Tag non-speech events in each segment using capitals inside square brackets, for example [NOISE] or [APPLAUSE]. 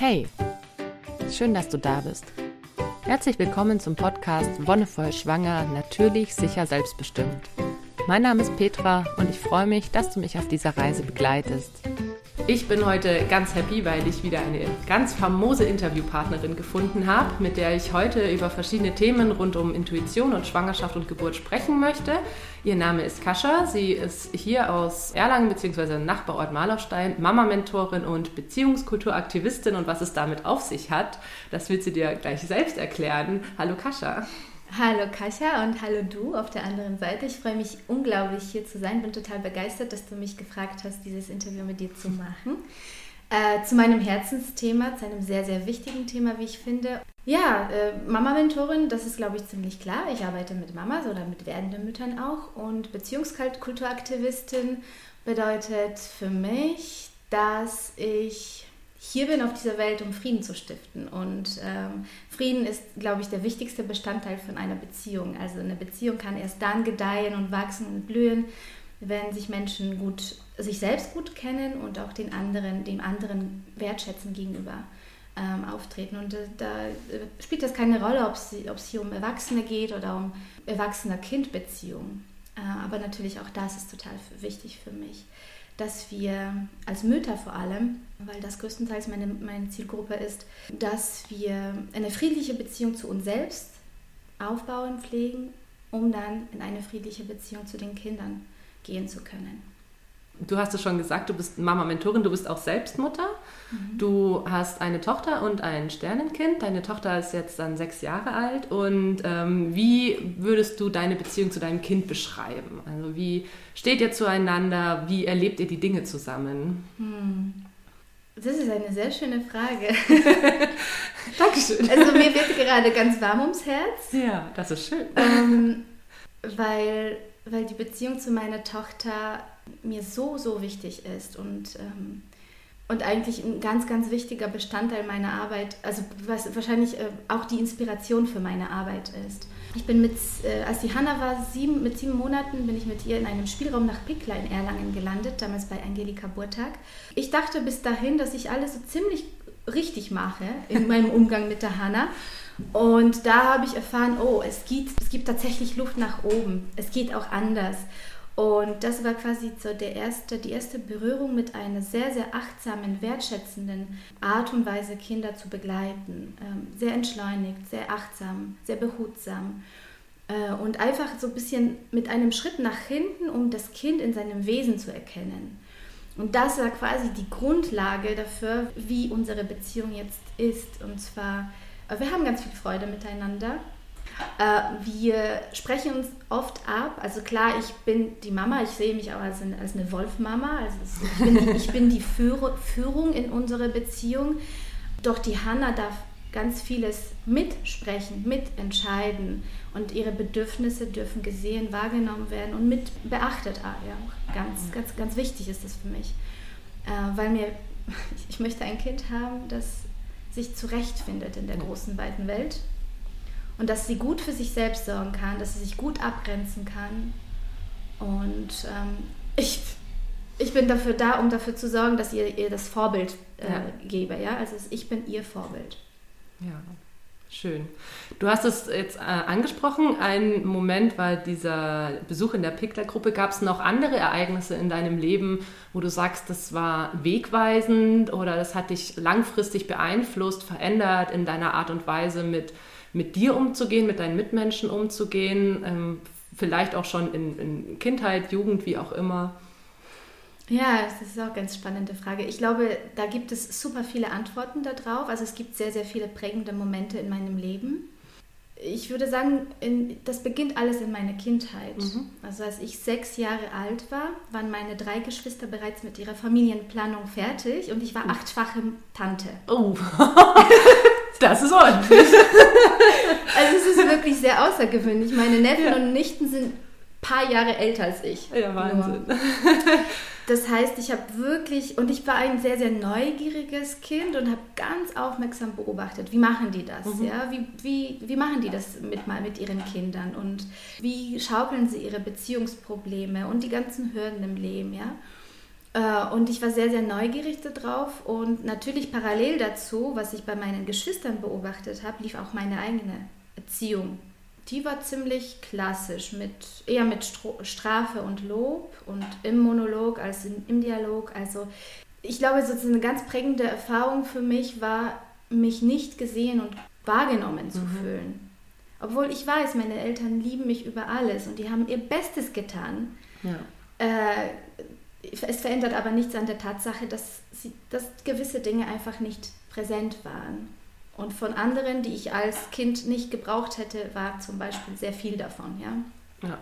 Hey, schön, dass du da bist. Herzlich willkommen zum Podcast Wonnevoll Schwanger, natürlich, sicher, selbstbestimmt. Mein Name ist Petra und ich freue mich, dass du mich auf dieser Reise begleitest. Ich bin heute ganz happy, weil ich wieder eine ganz famose Interviewpartnerin gefunden habe, mit der ich heute über verschiedene Themen rund um Intuition und Schwangerschaft und Geburt sprechen möchte. Ihr Name ist Kascha. Sie ist hier aus Erlangen bzw. Nachbarort Malerstein, Mama-Mentorin und Beziehungskulturaktivistin. Und was es damit auf sich hat, das wird sie dir gleich selbst erklären. Hallo Kascha. Hallo Kasia und hallo du auf der anderen Seite. Ich freue mich unglaublich hier zu sein. Bin total begeistert, dass du mich gefragt hast, dieses Interview mit dir zu [LAUGHS] machen. Äh, zu meinem Herzensthema, zu einem sehr, sehr wichtigen Thema, wie ich finde. Ja, äh, Mama-Mentorin, das ist, glaube ich, ziemlich klar. Ich arbeite mit Mamas oder mit werdenden Müttern auch. Und Beziehungskulturaktivistin bedeutet für mich, dass ich hier bin auf dieser Welt, um Frieden zu stiften. Und ähm, Frieden ist, glaube ich, der wichtigste Bestandteil von einer Beziehung. Also eine Beziehung kann erst dann gedeihen und wachsen und blühen, wenn sich Menschen gut, sich selbst gut kennen und auch den anderen, dem anderen wertschätzen gegenüber ähm, auftreten. Und äh, da äh, spielt das keine Rolle, ob es, hier um Erwachsene geht oder um Erwachsener-Kind-Beziehungen. Äh, aber natürlich auch das ist total wichtig für mich dass wir als Mütter vor allem, weil das größtenteils meine, meine Zielgruppe ist, dass wir eine friedliche Beziehung zu uns selbst aufbauen, pflegen, um dann in eine friedliche Beziehung zu den Kindern gehen zu können du hast es schon gesagt, du bist Mama-Mentorin, du bist auch selbst Mutter. Mhm. Du hast eine Tochter und ein Sternenkind. Deine Tochter ist jetzt dann sechs Jahre alt. Und ähm, wie würdest du deine Beziehung zu deinem Kind beschreiben? Also wie steht ihr zueinander? Wie erlebt ihr die Dinge zusammen? Mhm. Das ist eine sehr schöne Frage. [LAUGHS] Dankeschön. Also mir wird gerade ganz warm ums Herz. Ja, das ist schön. Ähm, weil, weil die Beziehung zu meiner Tochter mir so, so wichtig ist und, ähm, und eigentlich ein ganz, ganz wichtiger Bestandteil meiner Arbeit, also was wahrscheinlich äh, auch die Inspiration für meine Arbeit ist. Ich bin mit, äh, als die Hanna war, sieben, mit sieben Monaten, bin ich mit ihr in einem Spielraum nach Pickler in Erlangen gelandet, damals bei Angelika Burtag. Ich dachte bis dahin, dass ich alles so ziemlich richtig mache in meinem [LAUGHS] Umgang mit der Hanna. Und da habe ich erfahren, oh, es gibt, es gibt tatsächlich Luft nach oben. Es geht auch anders. Und das war quasi so der erste, die erste Berührung mit einer sehr, sehr achtsamen, wertschätzenden Art und Weise, Kinder zu begleiten. Ähm, sehr entschleunigt, sehr achtsam, sehr behutsam. Äh, und einfach so ein bisschen mit einem Schritt nach hinten, um das Kind in seinem Wesen zu erkennen. Und das war quasi die Grundlage dafür, wie unsere Beziehung jetzt ist. Und zwar, äh, wir haben ganz viel Freude miteinander. Äh, wir sprechen uns oft ab. Also klar, ich bin die Mama, ich sehe mich auch als eine, als eine Wolfmama. Also [LAUGHS] ich bin, die, ich bin die Führung in unserer Beziehung. Doch die Hanna darf ganz vieles mitsprechen, mitentscheiden und ihre Bedürfnisse dürfen gesehen, wahrgenommen werden und mit beachtet. Ah, ja, ganz, ganz, ganz wichtig ist das für mich, äh, weil mir [LAUGHS] ich möchte ein Kind haben, das sich zurechtfindet in der großen weiten Welt und dass sie gut für sich selbst sorgen kann, dass sie sich gut abgrenzen kann. Und ähm, ich, ich bin dafür da, um dafür zu sorgen, dass ihr ihr das Vorbild äh, ja. gebe. Ja? Also ich bin ihr Vorbild. Ja, schön. Du hast es jetzt äh, angesprochen. Ein Moment war dieser Besuch in der Pickler-Gruppe. Gab es noch andere Ereignisse in deinem Leben, wo du sagst, das war wegweisend oder das hat dich langfristig beeinflusst, verändert in deiner Art und Weise mit mit dir umzugehen, mit deinen Mitmenschen umzugehen, ähm, vielleicht auch schon in, in, Kindheit, Jugend, wie auch immer? Ja, das ist auch eine ganz spannende Frage. Ich glaube, da gibt es super viele Antworten darauf. Also es gibt sehr, sehr viele prägende Momente in meinem Leben. Ich würde sagen, in, das beginnt alles in meiner Kindheit. Mhm. Also als ich sechs Jahre alt war, waren meine drei Geschwister bereits mit ihrer Familienplanung fertig und ich war achtfache Tante. Oh. [LAUGHS] Das ist ordentlich. [LAUGHS] also es ist wirklich sehr außergewöhnlich. Meine Neffen ja. und Nichten sind ein paar Jahre älter als ich. Ja, Wahnsinn. Nur. Das heißt, ich habe wirklich, und ich war ein sehr, sehr neugieriges Kind und habe ganz aufmerksam beobachtet, wie machen die das, mhm. ja, wie, wie, wie machen die das mit, mal mit ihren Kindern und wie schaukeln sie ihre Beziehungsprobleme und die ganzen Hürden im Leben, ja. Äh, und ich war sehr, sehr neugierig darauf. Und natürlich parallel dazu, was ich bei meinen Geschwistern beobachtet habe, lief auch meine eigene Erziehung. Die war ziemlich klassisch, mit, eher mit Strafe und Lob und im Monolog als in, im Dialog. Also ich glaube, so eine ganz prägende Erfahrung für mich war, mich nicht gesehen und wahrgenommen zu mhm. fühlen. Obwohl ich weiß, meine Eltern lieben mich über alles und die haben ihr Bestes getan. Ja. Äh, es verändert aber nichts an der Tatsache, dass, sie, dass gewisse Dinge einfach nicht präsent waren. Und von anderen, die ich als Kind nicht gebraucht hätte, war zum Beispiel sehr viel davon. Ja, ja.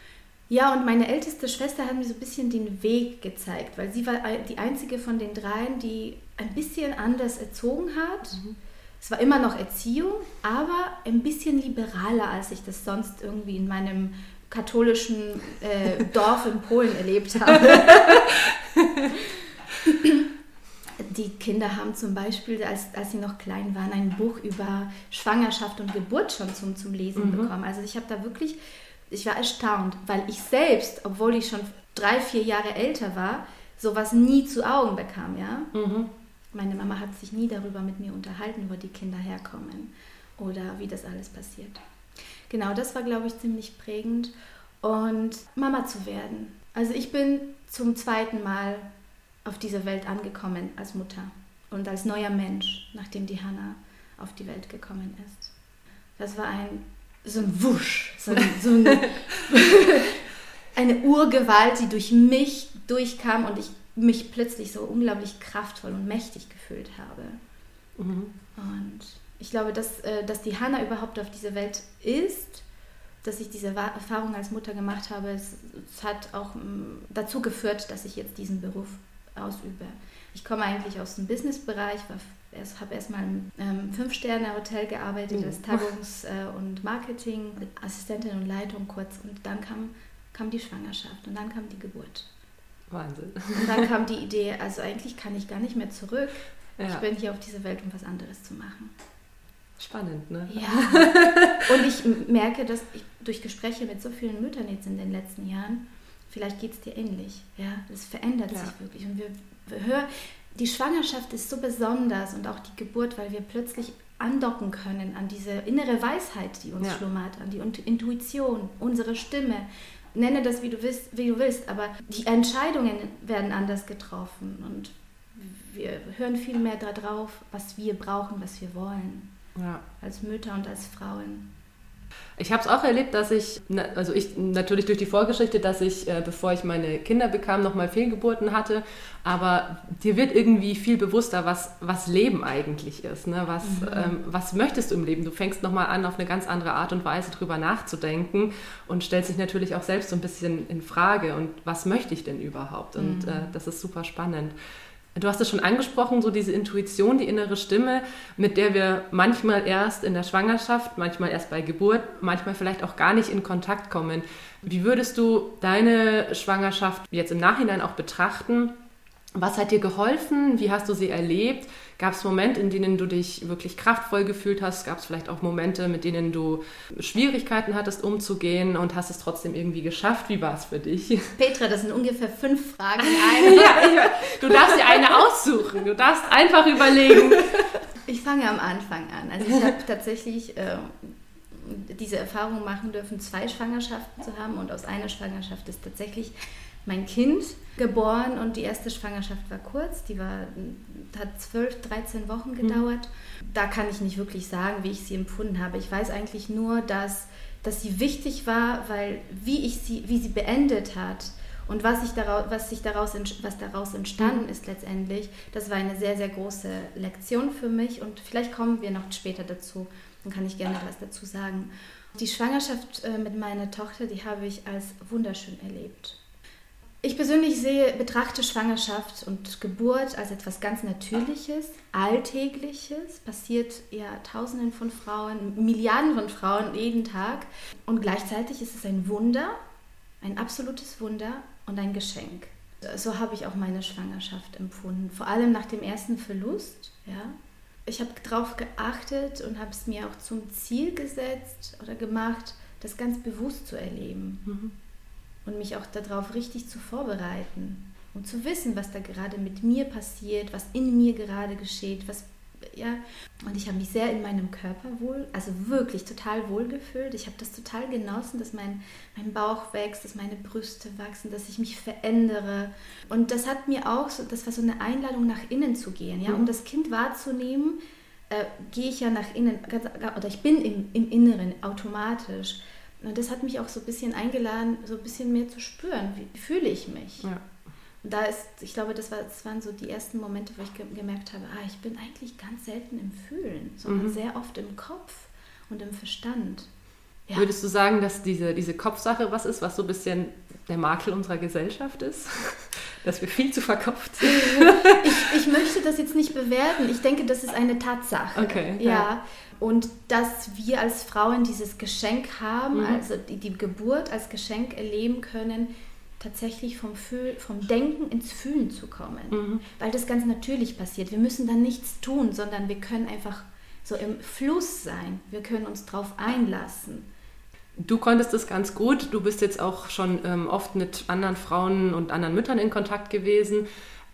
ja und meine älteste Schwester hat mir so ein bisschen den Weg gezeigt, weil sie war die einzige von den dreien, die ein bisschen anders erzogen hat. Mhm. Es war immer noch Erziehung, aber ein bisschen liberaler, als ich das sonst irgendwie in meinem katholischen äh, [LAUGHS] Dorf in Polen erlebt habe. [LAUGHS] Die Kinder haben zum Beispiel, als, als sie noch klein waren, ein Buch über Schwangerschaft und Geburt schon zum, zum Lesen mhm. bekommen. Also ich habe da wirklich, ich war erstaunt, weil ich selbst, obwohl ich schon drei, vier Jahre älter war, sowas nie zu Augen bekam, ja. Mhm. Meine Mama hat sich nie darüber mit mir unterhalten, wo die Kinder herkommen oder wie das alles passiert. Genau, das war, glaube ich, ziemlich prägend. Und Mama zu werden. Also ich bin zum zweiten Mal auf diese Welt angekommen als Mutter und als neuer Mensch, nachdem die Hanna auf die Welt gekommen ist. Das war ein so ein Wusch, so, ein, so ein, [LAUGHS] eine Urgewalt, die durch mich durchkam und ich mich plötzlich so unglaublich kraftvoll und mächtig gefühlt habe. Mhm. Und ich glaube, dass, äh, dass die Hanna überhaupt auf diese Welt ist, dass ich diese Erfahrung als Mutter gemacht habe, es, es hat auch mm, dazu geführt, dass ich jetzt diesen Beruf ausübe. Ich komme eigentlich aus dem Businessbereich, habe erstmal im ähm, Fünf-Sterne-Hotel gearbeitet oh. als Tagungs- äh, und Marketing, Assistentin und Leitung kurz. Und dann kam, kam die Schwangerschaft und dann kam die Geburt. Wahnsinn. Und dann kam die [LAUGHS] Idee, also eigentlich kann ich gar nicht mehr zurück. Ja. Ich bin hier auf dieser Welt, um was anderes zu machen. Spannend, ne? Ja. [LAUGHS] Und ich merke, dass ich durch Gespräche mit so vielen Müttern jetzt in den letzten Jahren, vielleicht geht es dir ähnlich. Ja, es verändert ja. sich wirklich. Und wir, wir hören, die Schwangerschaft ist so besonders und auch die Geburt, weil wir plötzlich andocken können an diese innere Weisheit, die uns ja. schlummert, an die Intuition, unsere Stimme. Nenne das, wie du, willst, wie du willst, aber die Entscheidungen werden anders getroffen und wir hören viel mehr darauf, was wir brauchen, was wir wollen ja. als Mütter und als Frauen. Ich habe es auch erlebt, dass ich, also ich natürlich durch die Vorgeschichte, dass ich, äh, bevor ich meine Kinder bekam, nochmal Fehlgeburten hatte. Aber dir wird irgendwie viel bewusster, was, was Leben eigentlich ist. Ne? Was, mhm. ähm, was möchtest du im Leben? Du fängst nochmal an, auf eine ganz andere Art und Weise drüber nachzudenken und stellst dich natürlich auch selbst so ein bisschen in Frage. Und was möchte ich denn überhaupt? Und mhm. äh, das ist super spannend. Du hast es schon angesprochen, so diese Intuition, die innere Stimme, mit der wir manchmal erst in der Schwangerschaft, manchmal erst bei Geburt, manchmal vielleicht auch gar nicht in Kontakt kommen. Wie würdest du deine Schwangerschaft jetzt im Nachhinein auch betrachten? Was hat dir geholfen? Wie hast du sie erlebt? Gab es Momente, in denen du dich wirklich kraftvoll gefühlt hast? Gab es vielleicht auch Momente, mit denen du Schwierigkeiten hattest, umzugehen und hast es trotzdem irgendwie geschafft? Wie war es für dich? Petra, das sind ungefähr fünf Fragen in [LAUGHS] einer. ja, du darfst dir eine aussuchen. Du darfst einfach überlegen. Ich fange am Anfang an. Also ich habe tatsächlich äh, diese Erfahrung machen dürfen, zwei Schwangerschaften zu haben und aus einer Schwangerschaft ist tatsächlich mein Kind geboren und die erste Schwangerschaft war kurz, die war, hat 12, 13 Wochen mhm. gedauert. Mhm. Da kann ich nicht wirklich sagen, wie ich sie empfunden habe. Ich weiß eigentlich nur, dass, dass sie wichtig war, weil wie, ich sie, wie sie beendet hat und was, ich daraus, was, sich daraus, was daraus entstanden mhm. ist letztendlich, das war eine sehr, sehr große Lektion für mich und vielleicht kommen wir noch später dazu, dann kann ich gerne was dazu sagen. Die Schwangerschaft äh, mit meiner Tochter, die habe ich als wunderschön erlebt. Ich persönlich sehe, betrachte Schwangerschaft und Geburt als etwas ganz Natürliches, Alltägliches, passiert ja Tausenden von Frauen, Milliarden von Frauen jeden Tag. Und gleichzeitig ist es ein Wunder, ein absolutes Wunder und ein Geschenk. So habe ich auch meine Schwangerschaft empfunden, vor allem nach dem ersten Verlust. Ja. Ich habe darauf geachtet und habe es mir auch zum Ziel gesetzt oder gemacht, das ganz bewusst zu erleben. Mhm und mich auch darauf richtig zu vorbereiten um zu wissen, was da gerade mit mir passiert, was in mir gerade geschieht, was ja. Und ich habe mich sehr in meinem Körper wohl, also wirklich total wohl gefühlt. Ich habe das total genossen, dass mein, mein Bauch wächst, dass meine Brüste wachsen, dass ich mich verändere. Und das hat mir auch so, das war so eine Einladung, nach innen zu gehen, ja, um mhm. das Kind wahrzunehmen. Äh, gehe ich ja nach innen, oder ich bin im, im Inneren automatisch. Und das hat mich auch so ein bisschen eingeladen, so ein bisschen mehr zu spüren, wie fühle ich mich. Ja. Und da ist, ich glaube, das, war, das waren so die ersten Momente, wo ich ge gemerkt habe, ah, ich bin eigentlich ganz selten im Fühlen, sondern mhm. sehr oft im Kopf und im Verstand. Ja. Würdest du sagen, dass diese, diese Kopfsache was ist, was so ein bisschen der Makel unserer Gesellschaft ist? [LAUGHS] dass wir viel zu verkopft sind? ich, ich möchte das jetzt nicht bewerten. Ich denke, das ist eine Tatsache. Okay. Ja. ja. Und dass wir als Frauen dieses Geschenk haben, mhm. also die, die Geburt als Geschenk erleben können, tatsächlich vom, Fühl, vom Denken ins Fühlen zu kommen. Mhm. Weil das ganz natürlich passiert. Wir müssen dann nichts tun, sondern wir können einfach so im Fluss sein. Wir können uns darauf einlassen. Du konntest das ganz gut. Du bist jetzt auch schon ähm, oft mit anderen Frauen und anderen Müttern in Kontakt gewesen.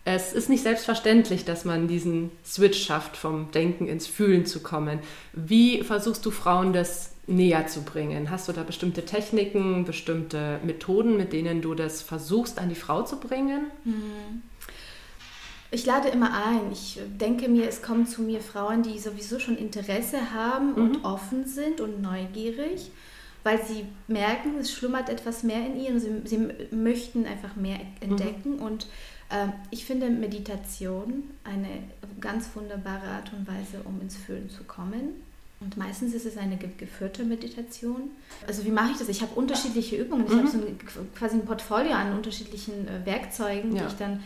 Es ist nicht selbstverständlich, dass man diesen Switch schafft, vom Denken ins Fühlen zu kommen. Wie versuchst du Frauen das näher zu bringen? Hast du da bestimmte Techniken, bestimmte Methoden, mit denen du das versuchst, an die Frau zu bringen? Ich lade immer ein. Ich denke mir, es kommen zu mir Frauen, die sowieso schon Interesse haben mhm. und offen sind und neugierig, weil sie merken, es schlummert etwas mehr in ihnen. Sie, sie möchten einfach mehr entdecken. Mhm. Und äh, ich finde Meditation eine ganz wunderbare Art und Weise, um ins Fühlen zu kommen. Und meistens ist es eine geführte Meditation. Also wie mache ich das? Ich habe unterschiedliche Übungen. Ich mhm. habe so ein, quasi ein Portfolio an unterschiedlichen äh, Werkzeugen, ja. die ich dann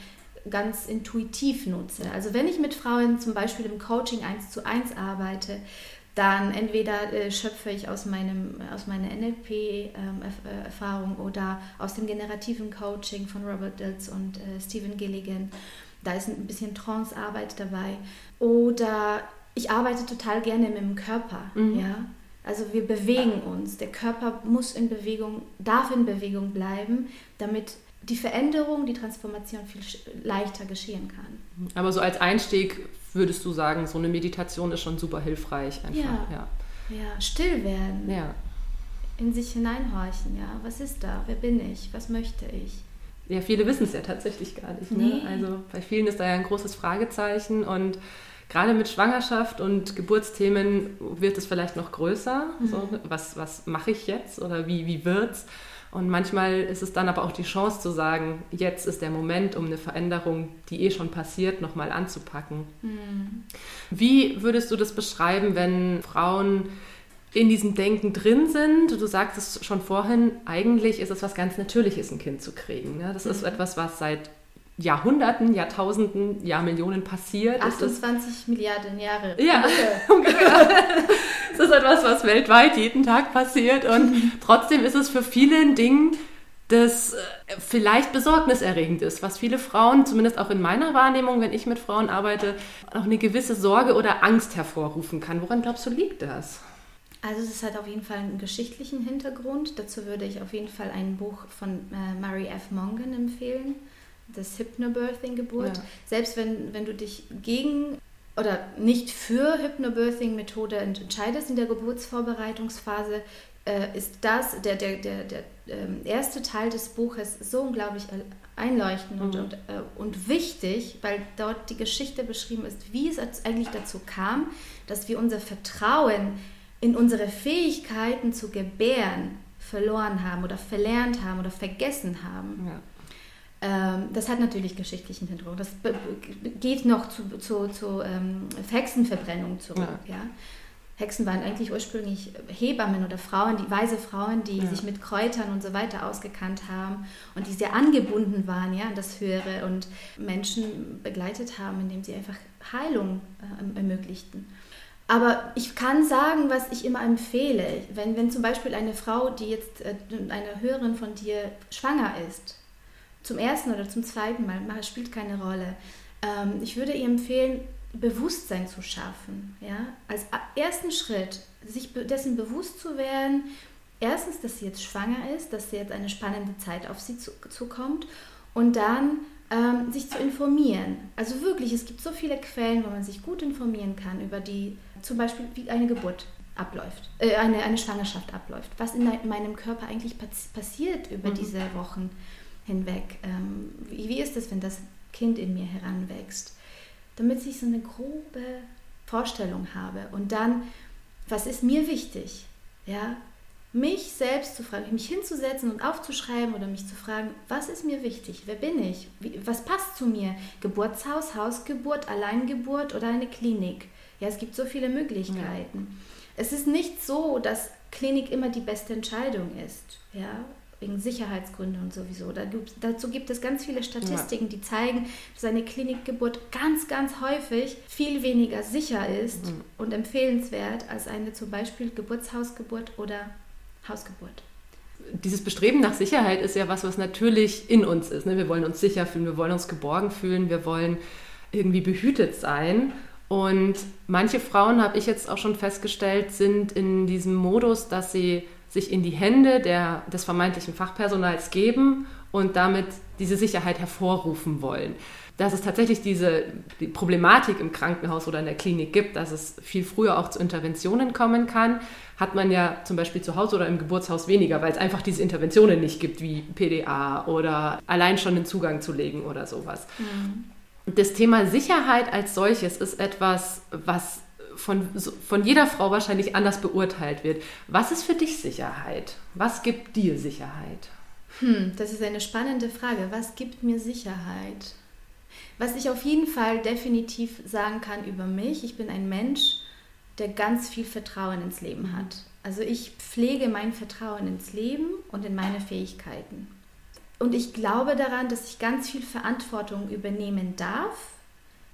ganz intuitiv nutze. Also wenn ich mit Frauen zum Beispiel im Coaching 1 zu 1 arbeite, dann entweder äh, schöpfe ich aus, meinem, aus meiner NLP-Erfahrung ähm, äh, oder aus dem generativen Coaching von Robert Diltz und äh, Stephen Gilligan. Da ist ein bisschen Trance-Arbeit dabei. Oder ich arbeite total gerne mit dem Körper. Mhm. Ja? Also wir bewegen uns. Der Körper muss in Bewegung, darf in Bewegung bleiben, damit die Veränderung, die Transformation viel leichter geschehen kann. Aber so als Einstieg würdest du sagen, so eine Meditation ist schon super hilfreich. Einfach. Ja, ja. ja. still werden. Ja. In sich hineinhorchen, ja. Was ist da? Wer bin ich? Was möchte ich? Ja, viele wissen es ja tatsächlich gar nicht. Ne? Nee. Also bei vielen ist da ja ein großes Fragezeichen und gerade mit Schwangerschaft und Geburtsthemen wird es vielleicht noch größer. Mhm. So, was was mache ich jetzt oder wie, wie wird's? Und manchmal ist es dann aber auch die Chance zu sagen, jetzt ist der Moment, um eine Veränderung, die eh schon passiert, nochmal anzupacken. Mhm. Wie würdest du das beschreiben, wenn Frauen in diesem Denken drin sind? Du sagst es schon vorhin, eigentlich ist es was ganz Natürliches, ein Kind zu kriegen. Das ist mhm. etwas, was seit Jahrhunderten, Jahrtausenden, Jahrmillionen passiert. 28 Milliarden Jahre. Ja, ungefähr. [LAUGHS] das ist etwas, was weltweit jeden Tag passiert und [LAUGHS] trotzdem ist es für viele ein Ding, das äh, vielleicht besorgniserregend ist, was viele Frauen, zumindest auch in meiner Wahrnehmung, wenn ich mit Frauen arbeite, auch eine gewisse Sorge oder Angst hervorrufen kann. Woran glaubst du, liegt das? Also es hat auf jeden Fall einen geschichtlichen Hintergrund. Dazu würde ich auf jeden Fall ein Buch von äh, Mary F. Mongan empfehlen das Hypnobirthing-Geburt. Ja. Selbst wenn, wenn du dich gegen oder nicht für Hypnobirthing-Methode entscheidest in der Geburtsvorbereitungsphase, äh, ist das, der, der, der, der äh, erste Teil des Buches, so unglaublich einleuchtend mhm. und, und, äh, und wichtig, weil dort die Geschichte beschrieben ist, wie es eigentlich dazu kam, dass wir unser Vertrauen in unsere Fähigkeiten zu gebären verloren haben oder verlernt haben oder vergessen haben. Ja. Ähm, das hat natürlich geschichtlichen Hintergrund. Das geht noch zu, zu, zu ähm, Hexenverbrennung zurück. Ja. ja. Hexen waren eigentlich ursprünglich Hebammen oder Frauen, die weise Frauen, die ja. sich mit Kräutern und so weiter ausgekannt haben und die sehr angebunden waren ja, an das Höhere und Menschen begleitet haben, indem sie einfach Heilung äh, ermöglichten. Aber ich kann sagen, was ich immer empfehle. Wenn, wenn zum Beispiel eine Frau, die jetzt äh, eine Hörerin von dir schwanger ist, zum ersten oder zum zweiten Mal, spielt keine Rolle. Ähm, ich würde ihr empfehlen, Bewusstsein zu schaffen. Ja? Als ersten Schritt, sich dessen bewusst zu werden, erstens, dass sie jetzt schwanger ist, dass sie jetzt eine spannende Zeit auf sie zukommt und dann ähm, sich zu informieren. Also wirklich, es gibt so viele Quellen, wo man sich gut informieren kann über die, zum Beispiel wie eine Geburt abläuft, äh, eine, eine Schwangerschaft abläuft, was in meinem Körper eigentlich passiert über mhm. diese Wochen hinweg. Ähm, wie, wie ist es, wenn das Kind in mir heranwächst? Damit ich so eine grobe Vorstellung habe. Und dann, was ist mir wichtig? Ja, mich selbst zu fragen, mich hinzusetzen und aufzuschreiben oder mich zu fragen, was ist mir wichtig? Wer bin ich? Wie, was passt zu mir? Geburtshaus, Hausgeburt, Alleingeburt oder eine Klinik? Ja, es gibt so viele Möglichkeiten. Ja. Es ist nicht so, dass Klinik immer die beste Entscheidung ist. Ja, wegen Sicherheitsgründen und sowieso. Dazu gibt es ganz viele Statistiken, ja. die zeigen, dass eine Klinikgeburt ganz, ganz häufig viel weniger sicher ist mhm. und empfehlenswert als eine zum Beispiel Geburtshausgeburt oder Hausgeburt. Dieses Bestreben nach Sicherheit ist ja was, was natürlich in uns ist. Ne? Wir wollen uns sicher fühlen, wir wollen uns geborgen fühlen, wir wollen irgendwie behütet sein. Und manche Frauen, habe ich jetzt auch schon festgestellt, sind in diesem Modus, dass sie sich in die Hände der, des vermeintlichen Fachpersonals geben und damit diese Sicherheit hervorrufen wollen. Dass es tatsächlich diese die Problematik im Krankenhaus oder in der Klinik gibt, dass es viel früher auch zu Interventionen kommen kann, hat man ja zum Beispiel zu Hause oder im Geburtshaus weniger, weil es einfach diese Interventionen nicht gibt, wie PDA oder allein schon den Zugang zu legen oder sowas. Mhm. Das Thema Sicherheit als solches ist etwas, was von, von jeder Frau wahrscheinlich anders beurteilt wird. Was ist für dich Sicherheit? Was gibt dir Sicherheit? Hm, das ist eine spannende Frage. Was gibt mir Sicherheit? Was ich auf jeden Fall definitiv sagen kann über mich, ich bin ein Mensch, der ganz viel Vertrauen ins Leben hat. Also ich pflege mein Vertrauen ins Leben und in meine Fähigkeiten. Und ich glaube daran, dass ich ganz viel Verantwortung übernehmen darf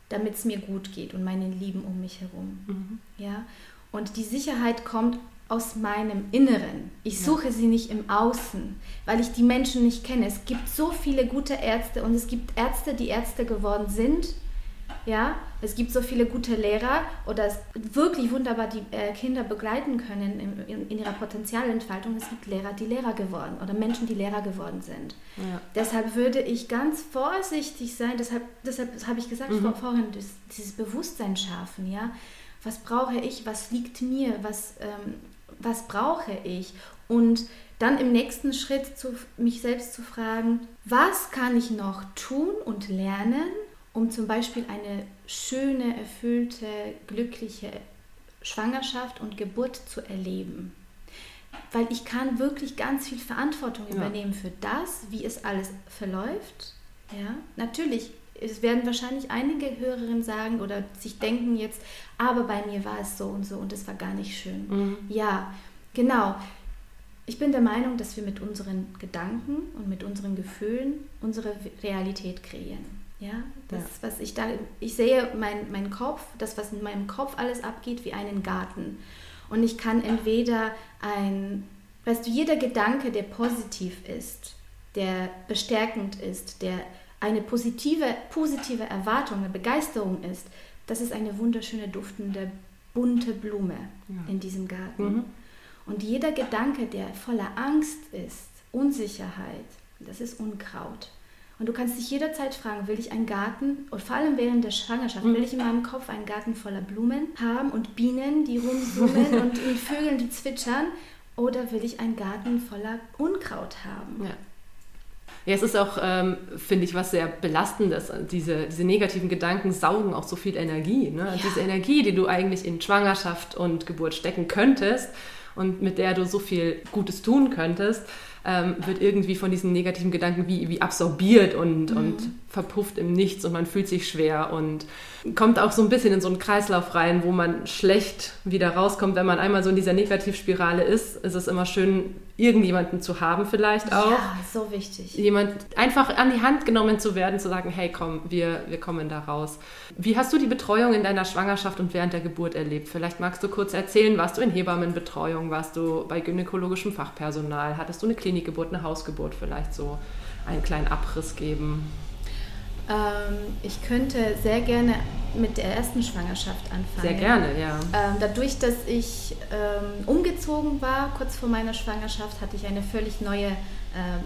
damit es mir gut geht und meinen Lieben um mich herum. Mhm. Ja? Und die Sicherheit kommt aus meinem Inneren. Ich suche ja. sie nicht im Außen, weil ich die Menschen nicht kenne. Es gibt so viele gute Ärzte und es gibt Ärzte, die Ärzte geworden sind, ja, es gibt so viele gute Lehrer oder wirklich wunderbar die äh, Kinder begleiten können in, in, in, ihrer Potenzialentfaltung. Es gibt Lehrer, die Lehrer geworden oder Menschen, die Lehrer geworden sind. Ja. Deshalb würde ich ganz vorsichtig sein, deshalb, deshalb habe ich gesagt mhm. vorhin, das, dieses Bewusstsein schaffen, ja. Was brauche ich, was liegt mir, was, ähm, was brauche ich? Und dann im nächsten Schritt zu, mich selbst zu fragen, was kann ich noch tun und lernen, um zum Beispiel eine schöne, erfüllte, glückliche Schwangerschaft und Geburt zu erleben. Weil ich kann wirklich ganz viel Verantwortung ja. übernehmen für das, wie es alles verläuft. Ja, natürlich, es werden wahrscheinlich einige Hörerinnen sagen oder sich denken jetzt, aber bei mir war es so und so und es war gar nicht schön. Mhm. Ja, genau. Ich bin der Meinung, dass wir mit unseren Gedanken und mit unseren Gefühlen unsere Realität kreieren. Ja, das, ja. was ich da, ich sehe meinen mein Kopf, das, was in meinem Kopf alles abgeht, wie einen Garten. Und ich kann entweder ein, weißt du, jeder Gedanke, der positiv ist, der bestärkend ist, der eine positive, positive Erwartung, eine Begeisterung ist, das ist eine wunderschöne, duftende, bunte Blume ja. in diesem Garten. Mhm. Und jeder Gedanke, der voller Angst ist, Unsicherheit, das ist Unkraut. Und du kannst dich jederzeit fragen, will ich einen Garten, und vor allem während der Schwangerschaft, will ich in meinem Kopf einen Garten voller Blumen haben und Bienen, die rumsummen [LAUGHS] und, Vögeln, die zwitschern, oder will ich einen Garten voller Unkraut haben? Ja. Ja, es ist auch, ähm, finde ich, was sehr Belastendes. Diese, diese negativen Gedanken saugen auch so viel Energie. Ne? Ja. Diese Energie, die du eigentlich in Schwangerschaft und Geburt stecken könntest und mit der du so viel Gutes tun könntest, ähm, wird irgendwie von diesen negativen Gedanken wie, wie absorbiert und, mhm. und verpufft im Nichts und man fühlt sich schwer und kommt auch so ein bisschen in so einen Kreislauf rein, wo man schlecht wieder rauskommt. Wenn man einmal so in dieser Negativspirale ist, ist es immer schön, irgendjemanden zu haben vielleicht auch. Ja, so wichtig. Jemand einfach an die Hand genommen zu werden, zu sagen, hey komm, wir, wir kommen da raus. Wie hast du die Betreuung in deiner Schwangerschaft und während der Geburt erlebt? Vielleicht magst du kurz erzählen, warst du in Hebammenbetreuung, warst du bei gynäkologischem Fachpersonal, hattest du eine Klinikgeburt, eine Hausgeburt vielleicht so einen kleinen Abriss geben? Ähm, ich könnte sehr gerne mit der ersten Schwangerschaft anfangen. Sehr gerne, ja. Ähm, dadurch, dass ich ähm, umgezogen war, kurz vor meiner Schwangerschaft, hatte ich eine völlig neue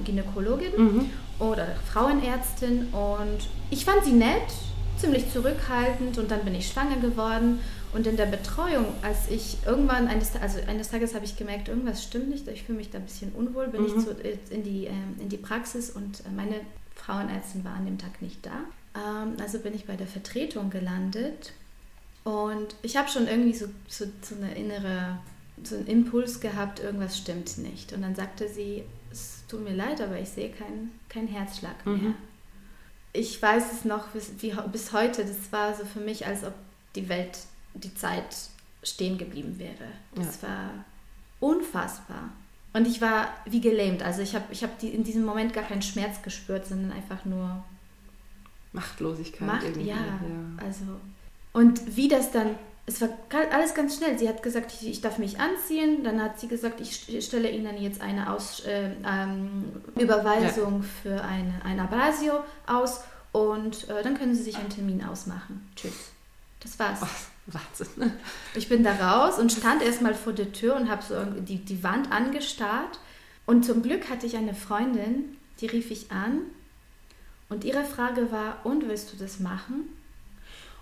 Gynäkologin mhm. oder Frauenärztin und ich fand sie nett, ziemlich zurückhaltend und dann bin ich schwanger geworden und in der Betreuung, als ich irgendwann eines, also eines Tages habe ich gemerkt, irgendwas stimmt nicht, ich fühle mich da ein bisschen unwohl, bin mhm. ich zu, äh, in, die, in die Praxis und äh, meine Frauenärztin war an dem Tag nicht da. Ähm, also bin ich bei der Vertretung gelandet und ich habe schon irgendwie so, so, so eine innere, so einen Impuls gehabt, irgendwas stimmt nicht. Und dann sagte sie, es tut mir leid, aber ich sehe keinen kein Herzschlag mehr. Mhm. Ich weiß es noch bis, wie, bis heute, das war so für mich, als ob die Welt, die Zeit stehen geblieben wäre. Das ja. war unfassbar. Und ich war wie gelähmt. Also ich habe ich hab die, in diesem Moment gar keinen Schmerz gespürt, sondern einfach nur Machtlosigkeit. Macht, irgendwie. Ja, ja, also. Und wie das dann, es war alles ganz schnell. Sie hat gesagt, ich, ich darf mich anziehen. Dann hat sie gesagt, ich stelle Ihnen jetzt eine Aus, äh, ähm, Überweisung ja. für eine, ein Abrasio aus und äh, dann können Sie sich einen Termin ausmachen. Tschüss. Das war's. Oh, Wahnsinn. Ich bin da raus und stand erstmal vor der Tür und habe so die, die Wand angestarrt. Und zum Glück hatte ich eine Freundin, die rief ich an und ihre Frage war, und willst du das machen?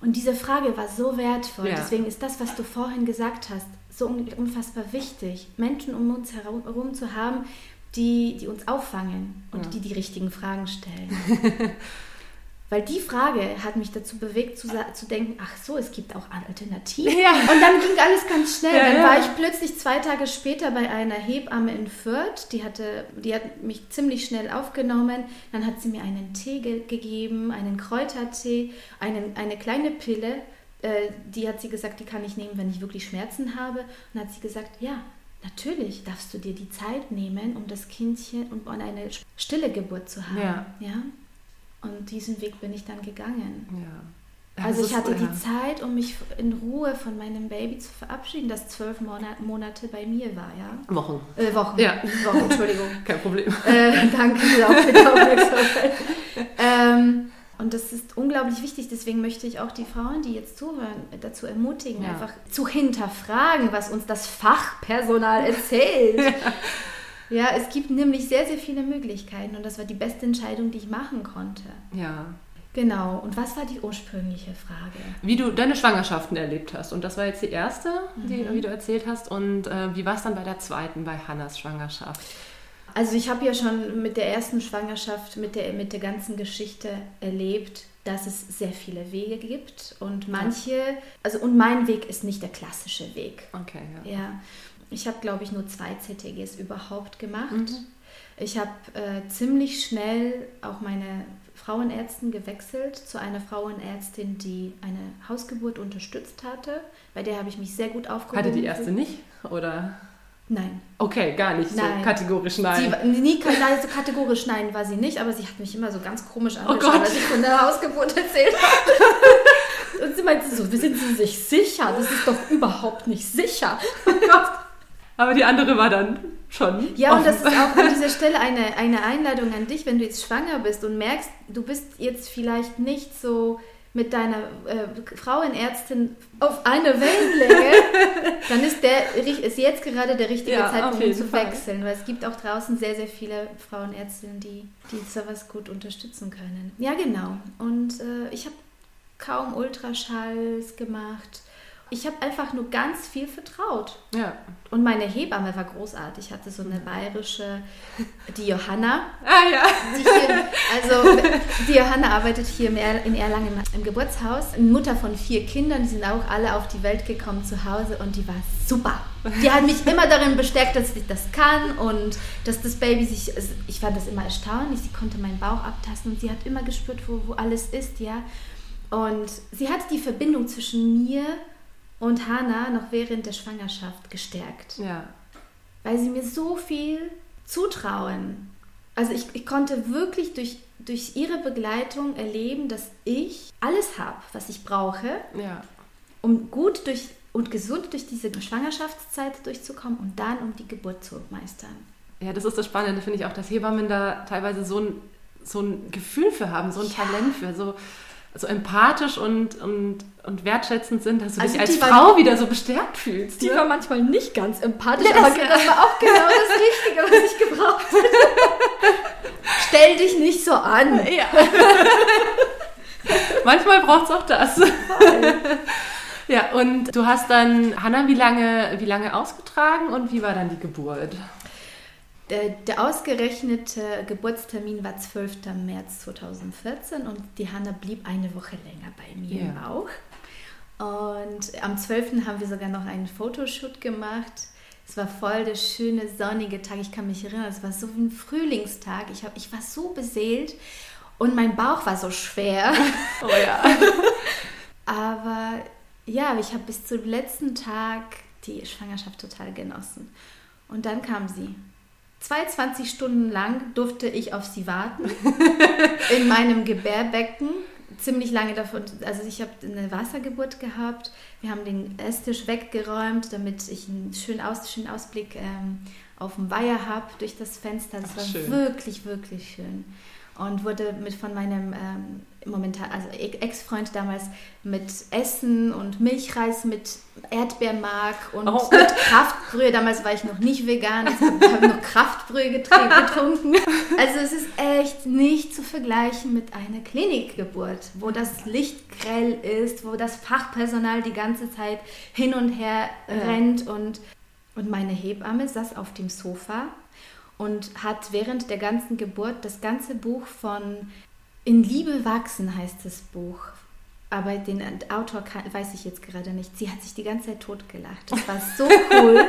Und diese Frage war so wertvoll. Ja. Deswegen ist das, was du vorhin gesagt hast, so unfassbar wichtig, Menschen um uns herum zu haben, die, die uns auffangen und ja. die die richtigen Fragen stellen. [LAUGHS] Weil die Frage hat mich dazu bewegt zu, zu denken, ach so, es gibt auch Alternativen. Ja. Und dann ging alles ganz schnell. Ja, dann war ich plötzlich zwei Tage später bei einer Hebamme in Fürth. Die, hatte, die hat mich ziemlich schnell aufgenommen. Dann hat sie mir einen Tee ge gegeben, einen Kräutertee, einen, eine kleine Pille. Äh, die hat sie gesagt, die kann ich nehmen, wenn ich wirklich Schmerzen habe. Und dann hat sie gesagt, ja, natürlich darfst du dir die Zeit nehmen, um das Kindchen und um eine stille Geburt zu haben. Ja. Und diesen Weg bin ich dann gegangen. Ja. Also ich hatte die Zeit, um mich in Ruhe von meinem Baby zu verabschieden, das zwölf Monate bei mir war, ja. Wochen. Äh, Wochen. Ja. Wochen, Entschuldigung. [LAUGHS] Kein Problem. Äh, danke auch für die Aufmerksamkeit. ähm, und das ist unglaublich wichtig. Deswegen möchte ich auch die Frauen, die jetzt zuhören, dazu ermutigen, ja. einfach zu hinterfragen, was uns das Fachpersonal erzählt. ja. [LAUGHS] Ja, es gibt nämlich sehr, sehr viele Möglichkeiten und das war die beste Entscheidung, die ich machen konnte. Ja. Genau. Und was war die ursprüngliche Frage? Wie du deine Schwangerschaften erlebt hast. Und das war jetzt die erste, die, mhm. wie du erzählt hast. Und äh, wie war es dann bei der zweiten, bei Hannas Schwangerschaft? Also ich habe ja schon mit der ersten Schwangerschaft, mit der, mit der ganzen Geschichte erlebt, dass es sehr viele Wege gibt und manche, also und mein Weg ist nicht der klassische Weg. Okay, ja. ja. Ich habe, glaube ich, nur zwei CTGs überhaupt gemacht. Mhm. Ich habe äh, ziemlich schnell auch meine Frauenärztin gewechselt zu einer Frauenärztin, die eine Hausgeburt unterstützt hatte. Bei der habe ich mich sehr gut aufgehoben. Hatte die erste nicht? Oder? Nein. Okay, gar nicht nein. so kategorisch nein. Sie, nie, also kategorisch nein war sie nicht, aber sie hat mich immer so ganz komisch oh angeschaut, oh als ich von der Hausgeburt erzählt habe. Und sie meinte so, sind Sie sich sicher? Das ist doch überhaupt nicht sicher. Oh Gott. Aber die andere war dann schon. Ja, offen. und das ist auch an dieser [LAUGHS] Stelle eine, eine Einladung an dich, wenn du jetzt schwanger bist und merkst, du bist jetzt vielleicht nicht so mit deiner äh, Frauenärztin auf eine Wellenlänge, [LAUGHS] dann ist, der, ist jetzt gerade der richtige ja, Zeitpunkt, um zu Fall. wechseln. Weil es gibt auch draußen sehr, sehr viele Frauenärztinnen, die, die sowas gut unterstützen können. Ja, genau. Und äh, ich habe kaum Ultraschalls gemacht. Ich habe einfach nur ganz viel vertraut. Ja. Und meine Hebamme war großartig. Ich hatte so eine bayerische, die Johanna. Ah ja. Die hier, also die Johanna arbeitet hier in Erlangen im Geburtshaus. Mutter von vier Kindern, die sind auch alle auf die Welt gekommen zu Hause und die war super. Die hat mich immer darin bestärkt, dass ich das kann und dass das Baby sich, also ich fand das immer erstaunlich, sie konnte meinen Bauch abtasten und sie hat immer gespürt, wo, wo alles ist, ja. Und sie hat die Verbindung zwischen mir und Hannah noch während der Schwangerschaft gestärkt. Ja. Weil sie mir so viel zutrauen. Also ich, ich konnte wirklich durch, durch ihre Begleitung erleben, dass ich alles habe, was ich brauche, ja. um gut durch und gesund durch diese Schwangerschaftszeit durchzukommen und dann um die Geburt zu meistern. Ja, das ist das Spannende, finde ich auch, dass Hebammen da teilweise so ein so ein Gefühl für haben, so ein ja. Talent für, so, so empathisch und, und, und wertschätzend sind, dass du also dich als Frau war, wieder so bestärkt fühlst. Die ne? war manchmal nicht ganz empathisch, ja, das, aber das war auch genau [LAUGHS] das Richtige, was ich gebraucht hätte. Stell dich nicht so an. Ja. [LAUGHS] manchmal braucht es auch das. Ja, und du hast dann, Hanna, wie lange, wie lange ausgetragen und wie war dann die Geburt? Der, der, ausgerechnete Geburtstermin war 12. März 2014 und die Hanna blieb eine Woche länger bei mir ja. im Bauch. Und am 12. haben wir sogar noch einen Fotoshoot gemacht. Es war voll der schöne sonnige Tag. Ich kann mich erinnern, es war so wie ein Frühlingstag. Ich, hab, ich war so beseelt und mein Bauch war so schwer. [LAUGHS] Oh ja. [LAUGHS] Aber ja, ich habe bis zum letzten Tag die Schwangerschaft total genossen. Und dann kam sie. 22 Stunden lang durfte ich auf sie warten. [LAUGHS] in meinem Gebärbecken. Ziemlich lange davon. Also ich habe eine Wassergeburt gehabt. Wir haben den Esstisch weggeräumt, damit ich einen schönen, Aus, schönen Ausblick ähm, auf dem Weiher habe durch das Fenster. Das Ach, war schön. wirklich, wirklich schön. Und wurde mit von meinem ähm, momentan, also Ex-Freund damals mit Essen und Milchreis mit Erdbeermark und oh. mit Kraftbrühe. Damals war ich noch nicht vegan, ich habe noch Kraftbrühe getrunken. Also es ist echt nicht zu vergleichen mit einer Klinikgeburt, wo das Licht grell ist, wo das Fachpersonal die ganze Zeit hin und her rennt und, und meine Hebamme saß auf dem Sofa und hat während der ganzen Geburt das ganze Buch von in Liebe wachsen heißt das Buch. Aber den Autor kann, weiß ich jetzt gerade nicht. Sie hat sich die ganze Zeit totgelacht. Das war so cool.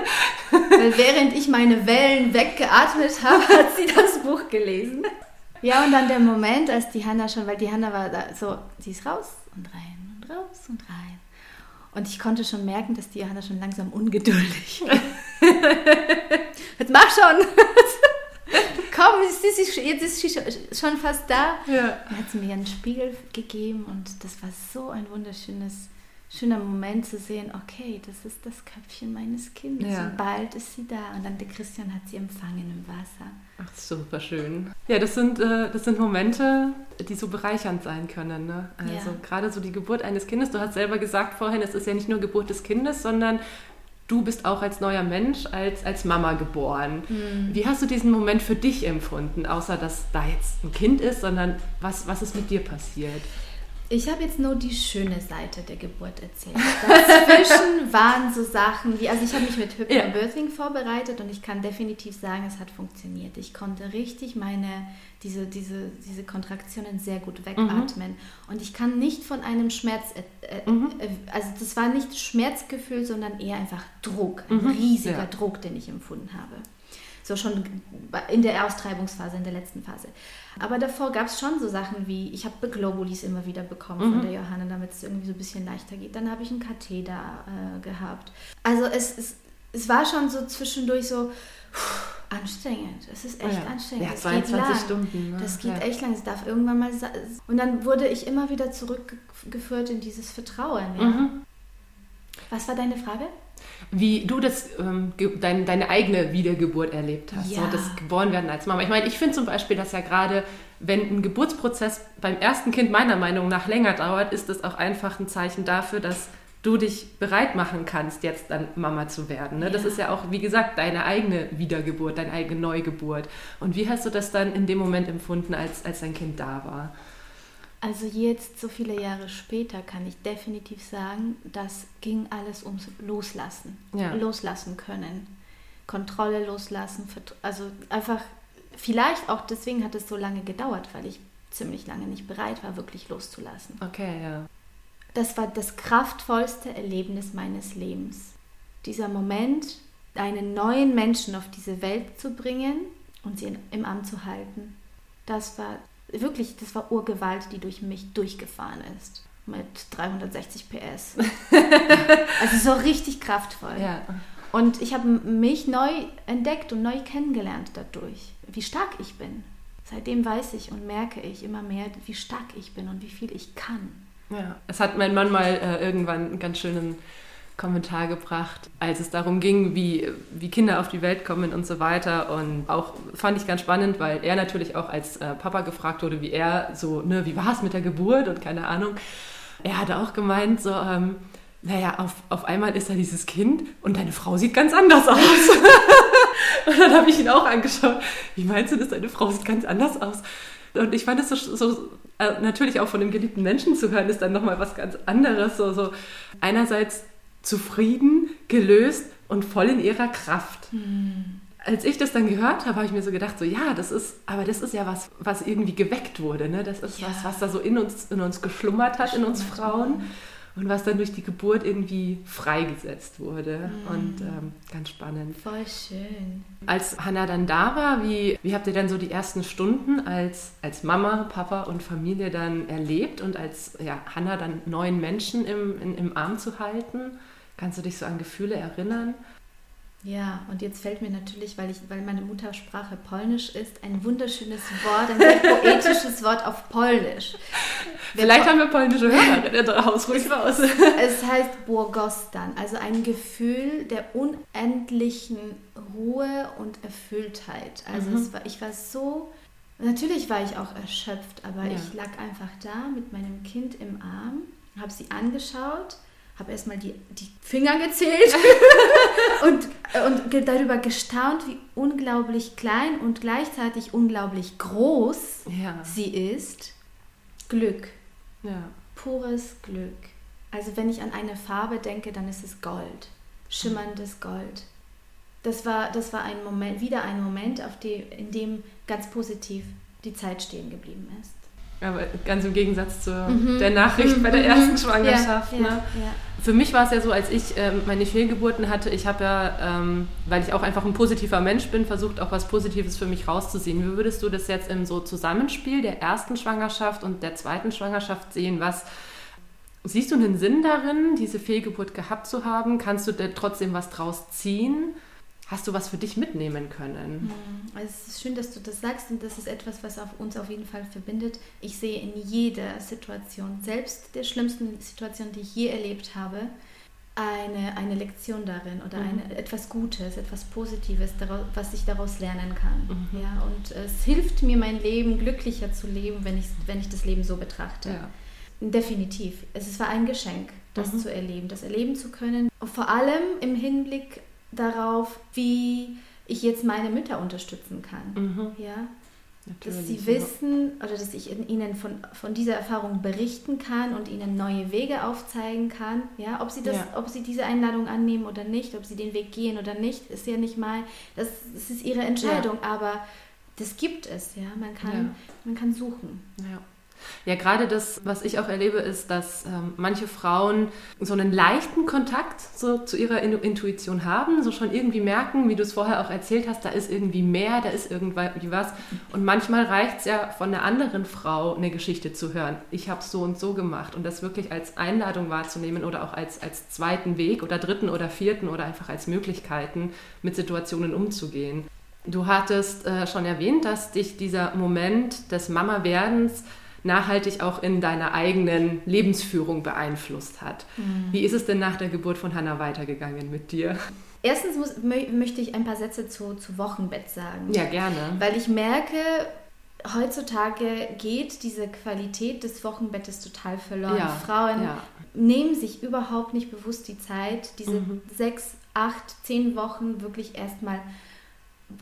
[LAUGHS] weil während ich meine Wellen weggeatmet habe, [LAUGHS] hat sie das Buch gelesen. Ja, und dann der Moment, als die Hanna schon, weil die Hanna war da so, sie ist raus und rein und raus und rein. Und ich konnte schon merken, dass die Hanna schon langsam ungeduldig [LAUGHS] Jetzt mach schon! [LAUGHS] komm, jetzt ist, sie, jetzt ist sie schon fast da. Ja. Dann hat sie mir einen Spiegel gegeben und das war so ein wunderschönes schöner Moment zu sehen, okay, das ist das Köpfchen meines Kindes ja. und bald ist sie da. Und dann der Christian hat sie empfangen im Wasser. Ach, super schön. Ja, das sind, äh, das sind Momente, die so bereichernd sein können. Ne? Also ja. gerade so die Geburt eines Kindes, du hast selber gesagt vorhin, es ist ja nicht nur Geburt des Kindes, sondern du bist auch als neuer Mensch, als, als Mama geboren. Mhm. Wie hast du diesen Moment für dich empfunden, außer dass da jetzt ein Kind ist, sondern was, was ist mit dir passiert? Ich habe jetzt nur die schöne Seite der Geburt erzählt. Dazwischen [LAUGHS] waren so Sachen wie, also ich habe mich mit Hypnobirthing ja. vorbereitet und ich kann definitiv sagen, es hat funktioniert. Ich konnte richtig meine, diese, diese, diese Kontraktionen sehr gut wegatmen. Mhm. Und ich kann nicht von einem Schmerz, äh, äh, mhm. Äh, also das war nicht Schmerzgefühl, sondern eher einfach Druck, ein mhm. riesiger ja. Druck, den ich empfunden habe. So schon in der Austreibungsphase, in der letzten Phase. Aber davor gab es schon so Sachen wie, ich habe Globulis immer wieder bekommen mhm. von der Johanna, damit es irgendwie so ein bisschen leichter geht. Dann habe ich einen Katheter äh, gehabt. Also es, es, es war schon so zwischendurch so pff, anstrengend. Es ist echt ja. anstrengend. Ja, 22 Stunden. Ne? Das geht ja. echt lang. Es darf irgendwann mal... Und dann wurde ich immer wieder zurückgeführt in dieses Vertrauen. Ja? Mhm. Was war deine Frage? wie du das, ähm, dein, deine eigene Wiedergeburt erlebt hast, ja. so das Geborenwerden als Mama. Ich meine, ich finde zum Beispiel, dass ja gerade, wenn ein Geburtsprozess beim ersten Kind meiner Meinung nach länger dauert, ist das auch einfach ein Zeichen dafür, dass du dich bereit machen kannst, jetzt dann Mama zu werden. Ne? Ja. Das ist ja auch, wie gesagt, deine eigene Wiedergeburt, deine eigene Neugeburt. Und wie hast du das dann in dem Moment empfunden, als, als dein Kind da war? Also jetzt, so viele Jahre später, kann ich definitiv sagen, das ging alles ums Loslassen. Ja. Loslassen können. Kontrolle loslassen. Also einfach, vielleicht auch deswegen hat es so lange gedauert, weil ich ziemlich lange nicht bereit war, wirklich loszulassen. Okay, ja. Das war das kraftvollste Erlebnis meines Lebens. Dieser Moment, einen neuen Menschen auf diese Welt zu bringen und sie im Arm zu halten. Das war wirklich, das war Urgewalt, die durch mich durchgefahren ist. Mit 360 PS. [LAUGHS] also so richtig kraftvoll. Ja. Und ich habe mich neu entdeckt und neu kennengelernt dadurch, wie stark ich bin. Seitdem weiß ich und merke ich immer mehr, wie stark ich bin und wie viel ich kann. Ja, es hat mein Mann mal äh, irgendwann einen ganz schönen Kommentar gebracht, als es darum ging, wie, wie Kinder auf die Welt kommen und so weiter. Und auch fand ich ganz spannend, weil er natürlich auch als äh, Papa gefragt wurde, wie er so, ne, wie war es mit der Geburt und keine Ahnung. Er hatte auch gemeint, so, ähm, naja, auf, auf einmal ist da dieses Kind und deine Frau sieht ganz anders aus. [LAUGHS] und dann habe ich ihn auch angeschaut. Wie meinst du das? Deine Frau sieht ganz anders aus. Und ich fand es so, so äh, natürlich auch von dem geliebten Menschen zu hören, ist dann nochmal was ganz anderes. So, so einerseits zufrieden, gelöst und voll in ihrer Kraft. Mhm. Als ich das dann gehört habe, habe ich mir so gedacht, so ja, das ist, aber das ist ja was, was irgendwie geweckt wurde. Ne? Das ist ja. was, was da so in uns, in uns geschlummert hat, in uns Frauen. Und was dann durch die Geburt irgendwie freigesetzt wurde. Mhm. Und ähm, ganz spannend. Voll schön. Als Hannah dann da war, wie, wie habt ihr dann so die ersten Stunden als, als Mama, Papa und Familie dann erlebt und als ja, Hannah dann neuen Menschen im, in, im Arm zu halten? Kannst du dich so an Gefühle erinnern? Ja, und jetzt fällt mir natürlich, weil, ich, weil meine Muttersprache Polnisch ist, ein wunderschönes Wort, ein sehr poetisches Wort auf Polnisch. Vielleicht haben wir polnische Hörerinnen draus, ruhig raus. Es heißt Burgostan, also ein Gefühl der unendlichen Ruhe und Erfülltheit. Also mhm. war, ich war so, natürlich war ich auch erschöpft, aber ja. ich lag einfach da mit meinem Kind im Arm, habe sie angeschaut habe erstmal die, die Finger gezählt [LAUGHS] und, und darüber gestaunt, wie unglaublich klein und gleichzeitig unglaublich groß ja. sie ist. Glück. Ja. Pures Glück. Also wenn ich an eine Farbe denke, dann ist es Gold. Schimmerndes Gold. Das war, das war ein Moment, wieder ein Moment, auf die, in dem ganz positiv die Zeit stehen geblieben ist. Aber ganz im Gegensatz zu mhm. der Nachricht mhm. bei der ersten Schwangerschaft. Ja, ne? ja, Für mich war es ja so, als ich ähm, meine Fehlgeburten hatte, ich habe ja, ähm, weil ich auch einfach ein positiver Mensch bin, versucht auch was Positives für mich rauszuziehen. Wie würdest du das jetzt im so Zusammenspiel der ersten Schwangerschaft und der zweiten Schwangerschaft sehen? Was siehst du einen Sinn darin, diese Fehlgeburt gehabt zu haben? Kannst du da trotzdem was draus ziehen? Hast du was für dich mitnehmen können. Hm, also es ist schön, dass du das sagst und das ist etwas, was auf uns auf jeden Fall verbindet. Ich sehe in jeder Situation, selbst der schlimmsten Situation, die ich je erlebt habe, eine, eine Lektion darin oder mhm. eine, etwas Gutes, etwas Positives, was ich daraus lernen kann. Mhm. Ja, und es hilft mir, mein Leben glücklicher zu leben, wenn ich, wenn ich das Leben so betrachte. Ja. Definitiv. Es war ein Geschenk, das mhm. zu erleben, das erleben zu können. vor allem im Hinblick darauf, wie ich jetzt meine Mütter unterstützen kann. Mhm. Ja? Natürlich, dass sie wissen oder dass ich ihnen von, von dieser Erfahrung berichten kann und ihnen neue Wege aufzeigen kann. Ja, ob sie das, ja. ob sie diese Einladung annehmen oder nicht, ob sie den Weg gehen oder nicht, ist ja nicht mal, das, das ist ihre Entscheidung, ja. aber das gibt es, ja. Man kann, ja. man kann suchen. Ja. Ja, gerade das, was ich auch erlebe, ist, dass ähm, manche Frauen so einen leichten Kontakt so zu ihrer Intuition haben, so schon irgendwie merken, wie du es vorher auch erzählt hast, da ist irgendwie mehr, da ist irgendwie was. Und manchmal reicht es ja von einer anderen Frau eine Geschichte zu hören. Ich habe so und so gemacht und das wirklich als Einladung wahrzunehmen oder auch als, als zweiten Weg oder dritten oder vierten oder einfach als Möglichkeiten, mit Situationen umzugehen. Du hattest äh, schon erwähnt, dass dich dieser Moment des Mama-Werdens nachhaltig auch in deiner eigenen Lebensführung beeinflusst hat. Mhm. Wie ist es denn nach der Geburt von Hannah weitergegangen mit dir? Erstens muss, möchte ich ein paar Sätze zu, zu Wochenbett sagen. Ja, gerne. Weil ich merke, heutzutage geht diese Qualität des Wochenbettes total verloren. Ja, Frauen ja. nehmen sich überhaupt nicht bewusst die Zeit, diese mhm. sechs, acht, zehn Wochen wirklich erstmal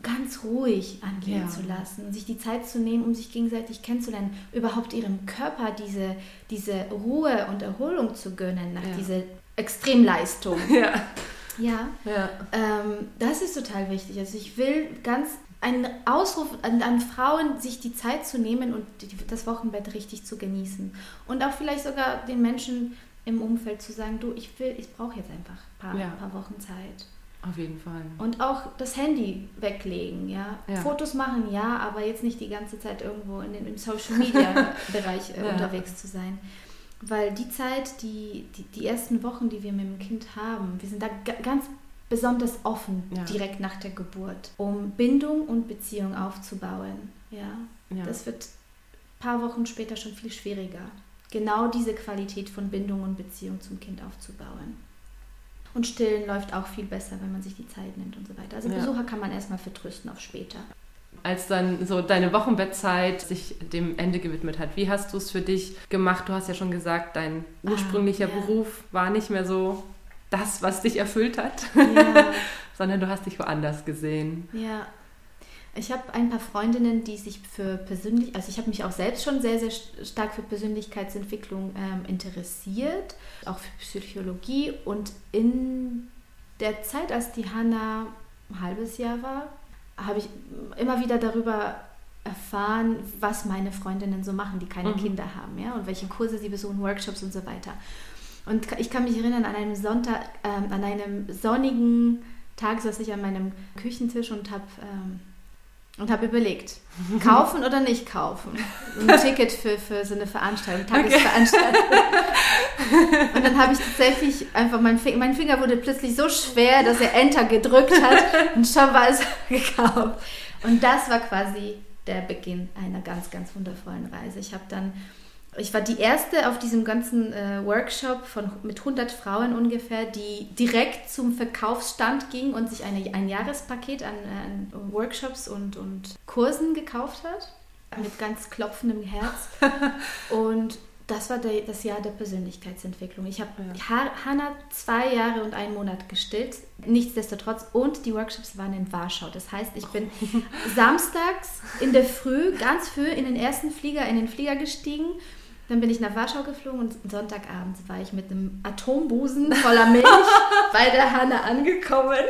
ganz ruhig angehen ja. zu lassen, sich die Zeit zu nehmen, um sich gegenseitig kennenzulernen, überhaupt ihrem Körper diese, diese Ruhe und Erholung zu gönnen nach ja. dieser Extremleistung. [LAUGHS] Ja. Ja, ja. Ähm, das ist total wichtig. Also ich will ganz einen Ausruf an, an, Frauen, sich die Zeit zu nehmen und die, das Wochenbett richtig zu genießen. Und auch vielleicht sogar den Menschen im Umfeld zu sagen, du, ich will, ich brauche jetzt einfach ein paar, ja. paar Wochen Zeit. Auf jeden Fall. Und auch das Handy weglegen, ja? ja. Fotos machen, ja, aber jetzt nicht die ganze Zeit irgendwo in den, im Social Media [LAUGHS] Bereich äh, ja. unterwegs zu sein. Weil die Zeit, die, die, die ersten Wochen, die wir mit dem Kind haben, wir sind da ganz besonders offen ja. direkt nach der Geburt, um Bindung und Beziehung aufzubauen. Ja? Das wird ein paar Wochen später schon viel schwieriger, genau diese Qualität von Bindung und Beziehung zum Kind aufzubauen. Und Stillen läuft auch viel besser, wenn man sich die Zeit nimmt und so weiter. Also ja. Besucher kann man erstmal vertrösten auf später. Als dann so deine Wochenbettzeit sich dem Ende gewidmet hat, wie hast du es für dich gemacht? Du hast ja schon gesagt, dein ah, ursprünglicher ah, ja. Beruf war nicht mehr so das, was dich erfüllt hat, ja. [LAUGHS] sondern du hast dich woanders gesehen. Ja, ich habe ein paar Freundinnen, die sich für persönlich, also ich habe mich auch selbst schon sehr, sehr stark für Persönlichkeitsentwicklung ähm, interessiert, auch für Psychologie. Und in der Zeit, als die Hanna ein halbes Jahr war, habe ich immer wieder darüber erfahren, was meine Freundinnen so machen, die keine mhm. Kinder haben, ja, und welche Kurse sie besuchen, Workshops und so weiter. Und ich kann mich erinnern an einem Sonntag, ähm, an einem sonnigen Tag saß ich an meinem Küchentisch und habe ähm, und habe überlegt, [LAUGHS] kaufen oder nicht kaufen. Ein [LAUGHS] Ticket für, für so eine Veranstaltung, Tagesveranstaltung. Okay. [LAUGHS] Und dann habe ich tatsächlich einfach, mein Finger, mein Finger wurde plötzlich so schwer, dass er Enter gedrückt hat und schon war es gekauft. Und das war quasi der Beginn einer ganz, ganz wundervollen Reise. Ich habe dann ich war die erste auf diesem ganzen äh, Workshop von, mit 100 Frauen ungefähr, die direkt zum Verkaufsstand ging und sich eine, ein Jahrespaket an, an Workshops und, und Kursen gekauft hat. Mit ganz klopfendem Herz. [LAUGHS] Und das war der, das Jahr der Persönlichkeitsentwicklung. Ich habe ja. Hannah zwei Jahre und einen Monat gestillt, nichtsdestotrotz. Und die Workshops waren in Warschau. Das heißt, ich bin samstags in der Früh, ganz früh, in den ersten Flieger, in den Flieger gestiegen dann bin ich nach Warschau geflogen und Sonntagabends war ich mit einem Atombusen voller Milch [LAUGHS] bei der Hanne angekommen.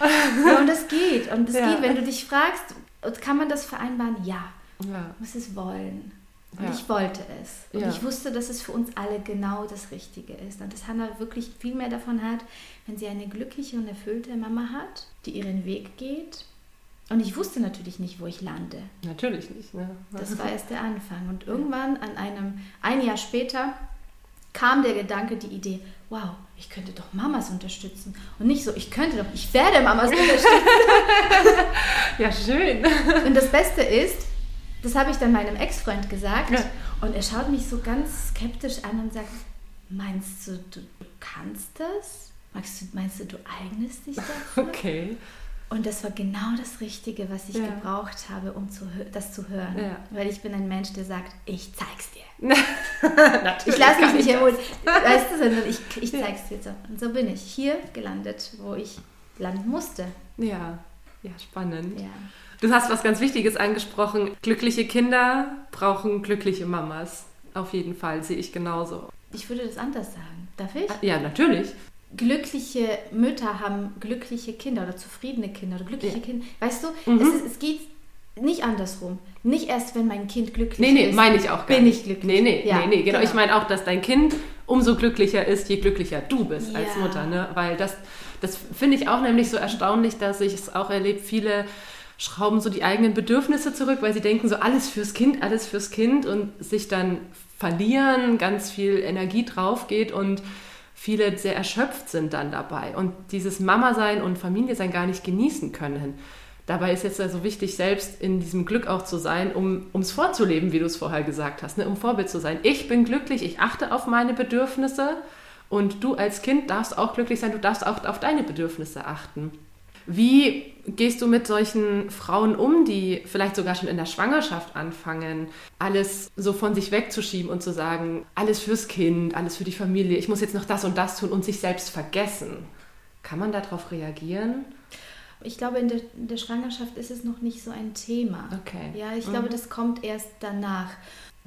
[LAUGHS] ja, und das geht. Und das ja. geht, wenn du dich fragst, kann man das vereinbaren? Ja. ja. Muss es wollen. Und ja. ich wollte es. Und ja. ich wusste, dass es für uns alle genau das Richtige ist. Und dass Hannah wirklich viel mehr davon hat, wenn sie eine glückliche und erfüllte Mama hat, die ihren Weg geht und ich wusste natürlich nicht, wo ich lande. Natürlich nicht. Ne? Das [LAUGHS] war erst der Anfang. Und irgendwann, an einem, ein Jahr später, kam der Gedanke, die Idee, wow, ich könnte doch Mamas unterstützen. Und nicht so, ich könnte doch, ich werde Mamas unterstützen. [LAUGHS] ja, schön. Und das Beste ist, das habe ich dann meinem Ex-Freund gesagt. Ja. Und er schaut mich so ganz skeptisch an und sagt, meinst du, du kannst das? Meinst du, meinst du, du eignest dich dafür? [LAUGHS] Okay. Und das war genau das Richtige, was ich ja. gebraucht habe, um zu, das zu hören. Ja. Weil ich bin ein Mensch, der sagt, ich zeig's dir. [LAUGHS] ich lasse mich nicht erholen. Weißt du, sondern ich, [LAUGHS] ich zeig's dir so. Und so bin ich hier gelandet, wo ich landen musste. Ja, ja, spannend. Ja. Du hast was ganz Wichtiges angesprochen. Glückliche Kinder brauchen glückliche Mamas. Auf jeden Fall, sehe ich genauso. Ich würde das anders sagen. Darf ich? Ja, natürlich glückliche Mütter haben glückliche Kinder oder zufriedene Kinder oder glückliche ja. Kinder. Weißt du, mhm. es, ist, es geht nicht andersrum. Nicht erst, wenn mein Kind glücklich nee, nee, ist. Nee, meine ich auch gar bin nicht. ich glücklich. Nee, nee, ja, nee, nee, genau. genau. Ich meine auch, dass dein Kind umso glücklicher ist, je glücklicher du bist ja. als Mutter. Ne? Weil das, das finde ich auch nämlich so erstaunlich, dass ich es auch erlebe, viele schrauben so die eigenen Bedürfnisse zurück, weil sie denken so alles fürs Kind, alles fürs Kind und sich dann verlieren, ganz viel Energie drauf geht und viele sehr erschöpft sind dann dabei und dieses Mama-Sein und Familie-Sein gar nicht genießen können. Dabei ist jetzt also wichtig, selbst in diesem Glück auch zu sein, um es vorzuleben, wie du es vorher gesagt hast, ne? um Vorbild zu sein. Ich bin glücklich, ich achte auf meine Bedürfnisse und du als Kind darfst auch glücklich sein, du darfst auch auf deine Bedürfnisse achten. Wie gehst du mit solchen Frauen um, die vielleicht sogar schon in der Schwangerschaft anfangen, alles so von sich wegzuschieben und zu sagen, alles fürs Kind, alles für die Familie, ich muss jetzt noch das und das tun und sich selbst vergessen? Kann man darauf reagieren? Ich glaube, in der, in der, Schwangerschaft ist es noch nicht so ein Thema. Okay. Ja, ich mhm. glaube, das kommt erst danach.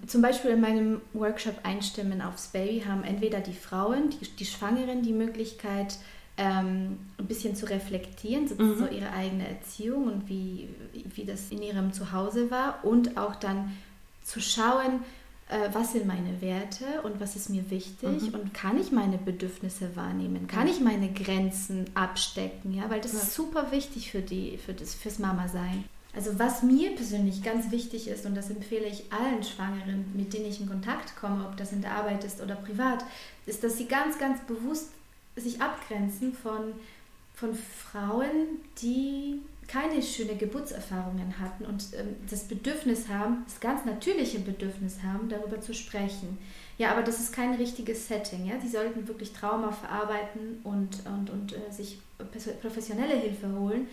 Zum Beispiel in meinem Workshop Einstimmen aufs Baby haben entweder die Frauen, die, die Schwangeren, die Möglichkeit, ähm, ein bisschen zu reflektieren, so, mhm. so, ihre eigene Erziehung und wie, wie das in ihrem Zuhause war und auch dann zu schauen, äh, was sind meine Werte und was ist mir wichtig mhm. und kann ich meine Bedürfnisse wahrnehmen, kann ich meine Grenzen abstecken, ja, weil das ja. ist super wichtig für die, für das, fürs Mama-Sein. Also was mir persönlich ganz wichtig ist, und das empfehle ich allen Schwangeren, mit denen ich in Kontakt komme, ob das in der Arbeit ist oder privat, ist, dass sie ganz, ganz bewusst sich abgrenzen von, von Frauen, die keine schöne Geburtserfahrungen hatten und ähm, das Bedürfnis haben, das ganz natürliche Bedürfnis haben, darüber zu sprechen. Ja, aber das ist kein richtiges Setting. Ja? Die sollten wirklich Trauma verarbeiten und, und, und äh, sich professionelle Hilfe holen.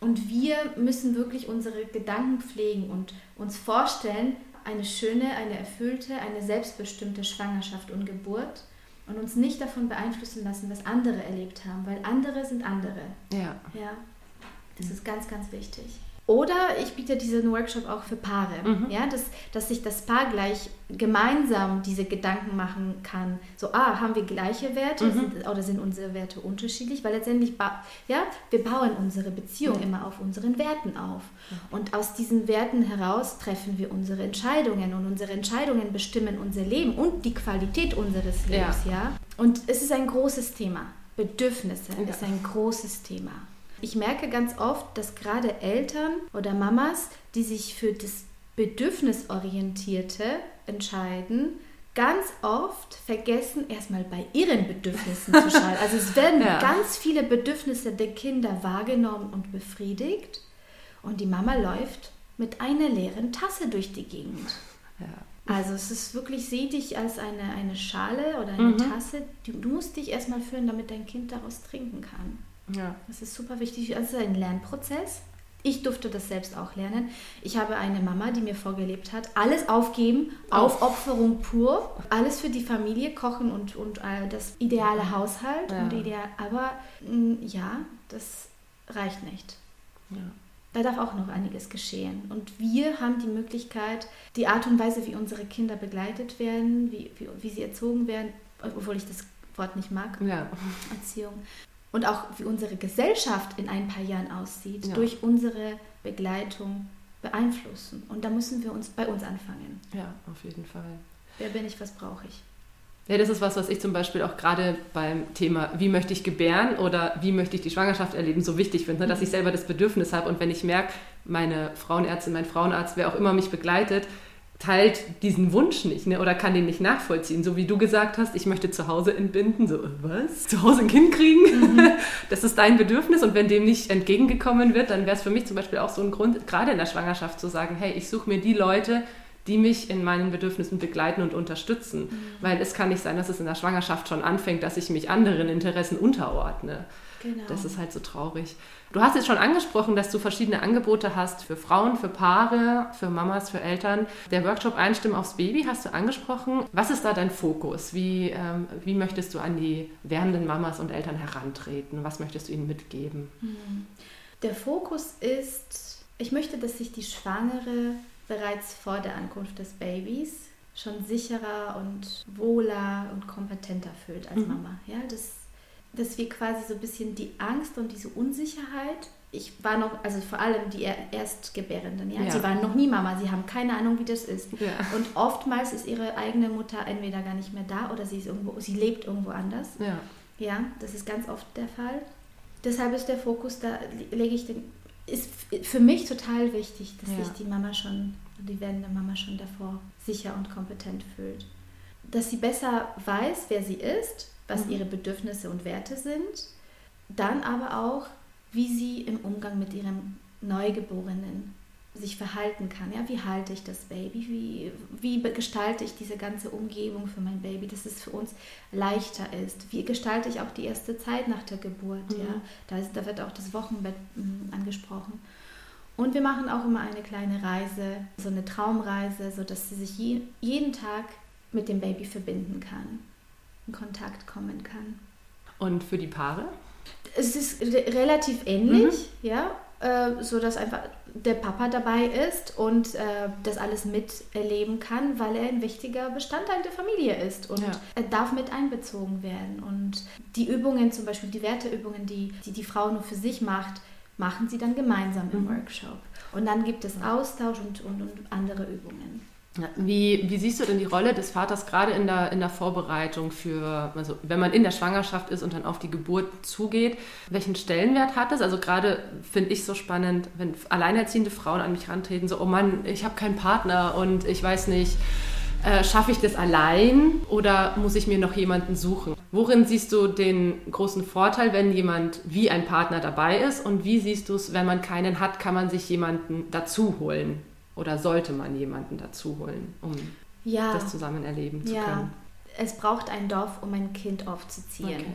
Und wir müssen wirklich unsere Gedanken pflegen und uns vorstellen, eine schöne, eine erfüllte, eine selbstbestimmte Schwangerschaft und Geburt und uns nicht davon beeinflussen lassen, was andere erlebt haben, weil andere sind andere. Ja. Ja. Das ist ganz, ganz wichtig. Oder ich biete diesen Workshop auch für Paare, mhm. ja, dass, dass sich das Paar gleich gemeinsam diese Gedanken machen kann. So, ah, haben wir gleiche Werte mhm. sind, oder sind unsere Werte unterschiedlich? Weil letztendlich, ja, wir bauen unsere Beziehung mhm. immer auf unseren Werten auf. Und aus diesen Werten heraus treffen wir unsere Entscheidungen und unsere Entscheidungen bestimmen unser Leben und die Qualität unseres Lebens, ja. ja? Und es ist ein großes Thema. Bedürfnisse ja. ist ein großes Thema. Ich merke ganz oft, dass gerade Eltern oder Mamas, die sich für das Bedürfnisorientierte entscheiden, ganz oft vergessen, erstmal bei ihren Bedürfnissen zu [LAUGHS] schauen. Also es werden ja. ganz viele Bedürfnisse der Kinder wahrgenommen und befriedigt und die Mama läuft mit einer leeren Tasse durch die Gegend. Ja. Also es ist wirklich, sieh dich als eine, eine Schale oder eine mhm. Tasse. Du, du musst dich erstmal füllen, damit dein Kind daraus trinken kann. Ja. Das ist super wichtig. Das ist ein Lernprozess. Ich durfte das selbst auch lernen. Ich habe eine Mama, die mir vorgelebt hat, alles aufgeben, Aufopferung pur, alles für die Familie, kochen und, und äh, das ideale Haushalt. Ja. Und ideal, aber mm, ja, das reicht nicht. Ja. Da darf auch noch einiges geschehen. Und wir haben die Möglichkeit, die Art und Weise, wie unsere Kinder begleitet werden, wie, wie, wie sie erzogen werden, obwohl ich das Wort nicht mag, ja. Erziehung, und auch wie unsere Gesellschaft in ein paar Jahren aussieht, ja. durch unsere Begleitung beeinflussen. Und da müssen wir uns bei uns anfangen. Ja, auf jeden Fall. Wer bin ich, was brauche ich? Ja, das ist was, was ich zum Beispiel auch gerade beim Thema, wie möchte ich gebären oder wie möchte ich die Schwangerschaft erleben, so wichtig finde, ne? dass ich selber das Bedürfnis habe. Und wenn ich merke, meine Frauenärztin, mein Frauenarzt, wer auch immer mich begleitet, teilt diesen Wunsch nicht ne? oder kann den nicht nachvollziehen. So wie du gesagt hast, ich möchte zu Hause entbinden. So, was? Zu Hause ein Kind kriegen? Mhm. [LAUGHS] Das ist dein Bedürfnis und wenn dem nicht entgegengekommen wird, dann wäre es für mich zum Beispiel auch so ein Grund, gerade in der Schwangerschaft zu sagen, hey, ich suche mir die Leute, die mich in meinen Bedürfnissen begleiten und unterstützen. Mhm. Weil es kann nicht sein, dass es in der Schwangerschaft schon anfängt, dass ich mich anderen Interessen unterordne. Genau. Das ist halt so traurig. Du hast jetzt schon angesprochen, dass du verschiedene Angebote hast für Frauen, für Paare, für Mamas, für Eltern. Der Workshop Einstimmen aufs Baby hast du angesprochen. Was ist da dein Fokus? Wie, ähm, wie möchtest du an die werdenden Mamas und Eltern herantreten? Was möchtest du ihnen mitgeben? Hm. Der Fokus ist, ich möchte, dass sich die Schwangere bereits vor der Ankunft des Babys schon sicherer und wohler und kompetenter fühlt als mhm. Mama. Ja, das dass wir quasi so ein bisschen die Angst und diese Unsicherheit, ich war noch, also vor allem die Erstgebärenden, ja? ja. sie waren noch nie Mama, sie haben keine Ahnung, wie das ist. Ja. Und oftmals ist ihre eigene Mutter entweder gar nicht mehr da oder sie ist irgendwo, sie lebt irgendwo anders. Ja. Ja, das ist ganz oft der Fall. Deshalb ist der Fokus, da lege ich den, ist für mich total wichtig, dass sich die Mama schon, die werdende Mama schon davor sicher und kompetent fühlt. Dass sie besser weiß, wer sie ist, was mhm. ihre Bedürfnisse und Werte sind, dann aber auch, wie sie im Umgang mit ihrem Neugeborenen sich verhalten kann. Ja, wie halte ich das Baby? Wie, wie gestalte ich diese ganze Umgebung für mein Baby, dass es für uns leichter ist? Wie gestalte ich auch die erste Zeit nach der Geburt? Mhm. Ja, da, ist, da wird auch das Wochenbett mh, angesprochen. Und wir machen auch immer eine kleine Reise, so eine Traumreise, sodass sie sich je, jeden Tag mit dem Baby verbinden kann in Kontakt kommen kann. Und für die Paare? Es ist re relativ ähnlich, mhm. ja, äh, so dass einfach der Papa dabei ist und äh, das alles miterleben kann, weil er ein wichtiger Bestandteil der Familie ist und ja. er darf mit einbezogen werden. Und die Übungen, zum Beispiel die Werteübungen, die die, die Frau nur für sich macht, machen sie dann gemeinsam im mhm. Workshop. Und dann gibt es Austausch und, und, und andere Übungen. Wie, wie, siehst du denn die Rolle des Vaters gerade in der, in der Vorbereitung für, also wenn man in der Schwangerschaft ist und dann auf die Geburt zugeht, welchen Stellenwert hat das? Also gerade finde ich so spannend, wenn alleinerziehende Frauen an mich rantreten, so, oh Mann, ich habe keinen Partner und ich weiß nicht, äh, schaffe ich das allein oder muss ich mir noch jemanden suchen? Worin siehst du den großen Vorteil, wenn jemand wie ein Partner dabei ist und wie siehst du es, wenn man keinen hat, kann man sich jemanden dazu holen? Oder sollte man jemanden dazu holen? Um ja. das zusammen erleben zu ja. können. Es braucht ein Dorf, um ein Kind aufzuziehen. Okay.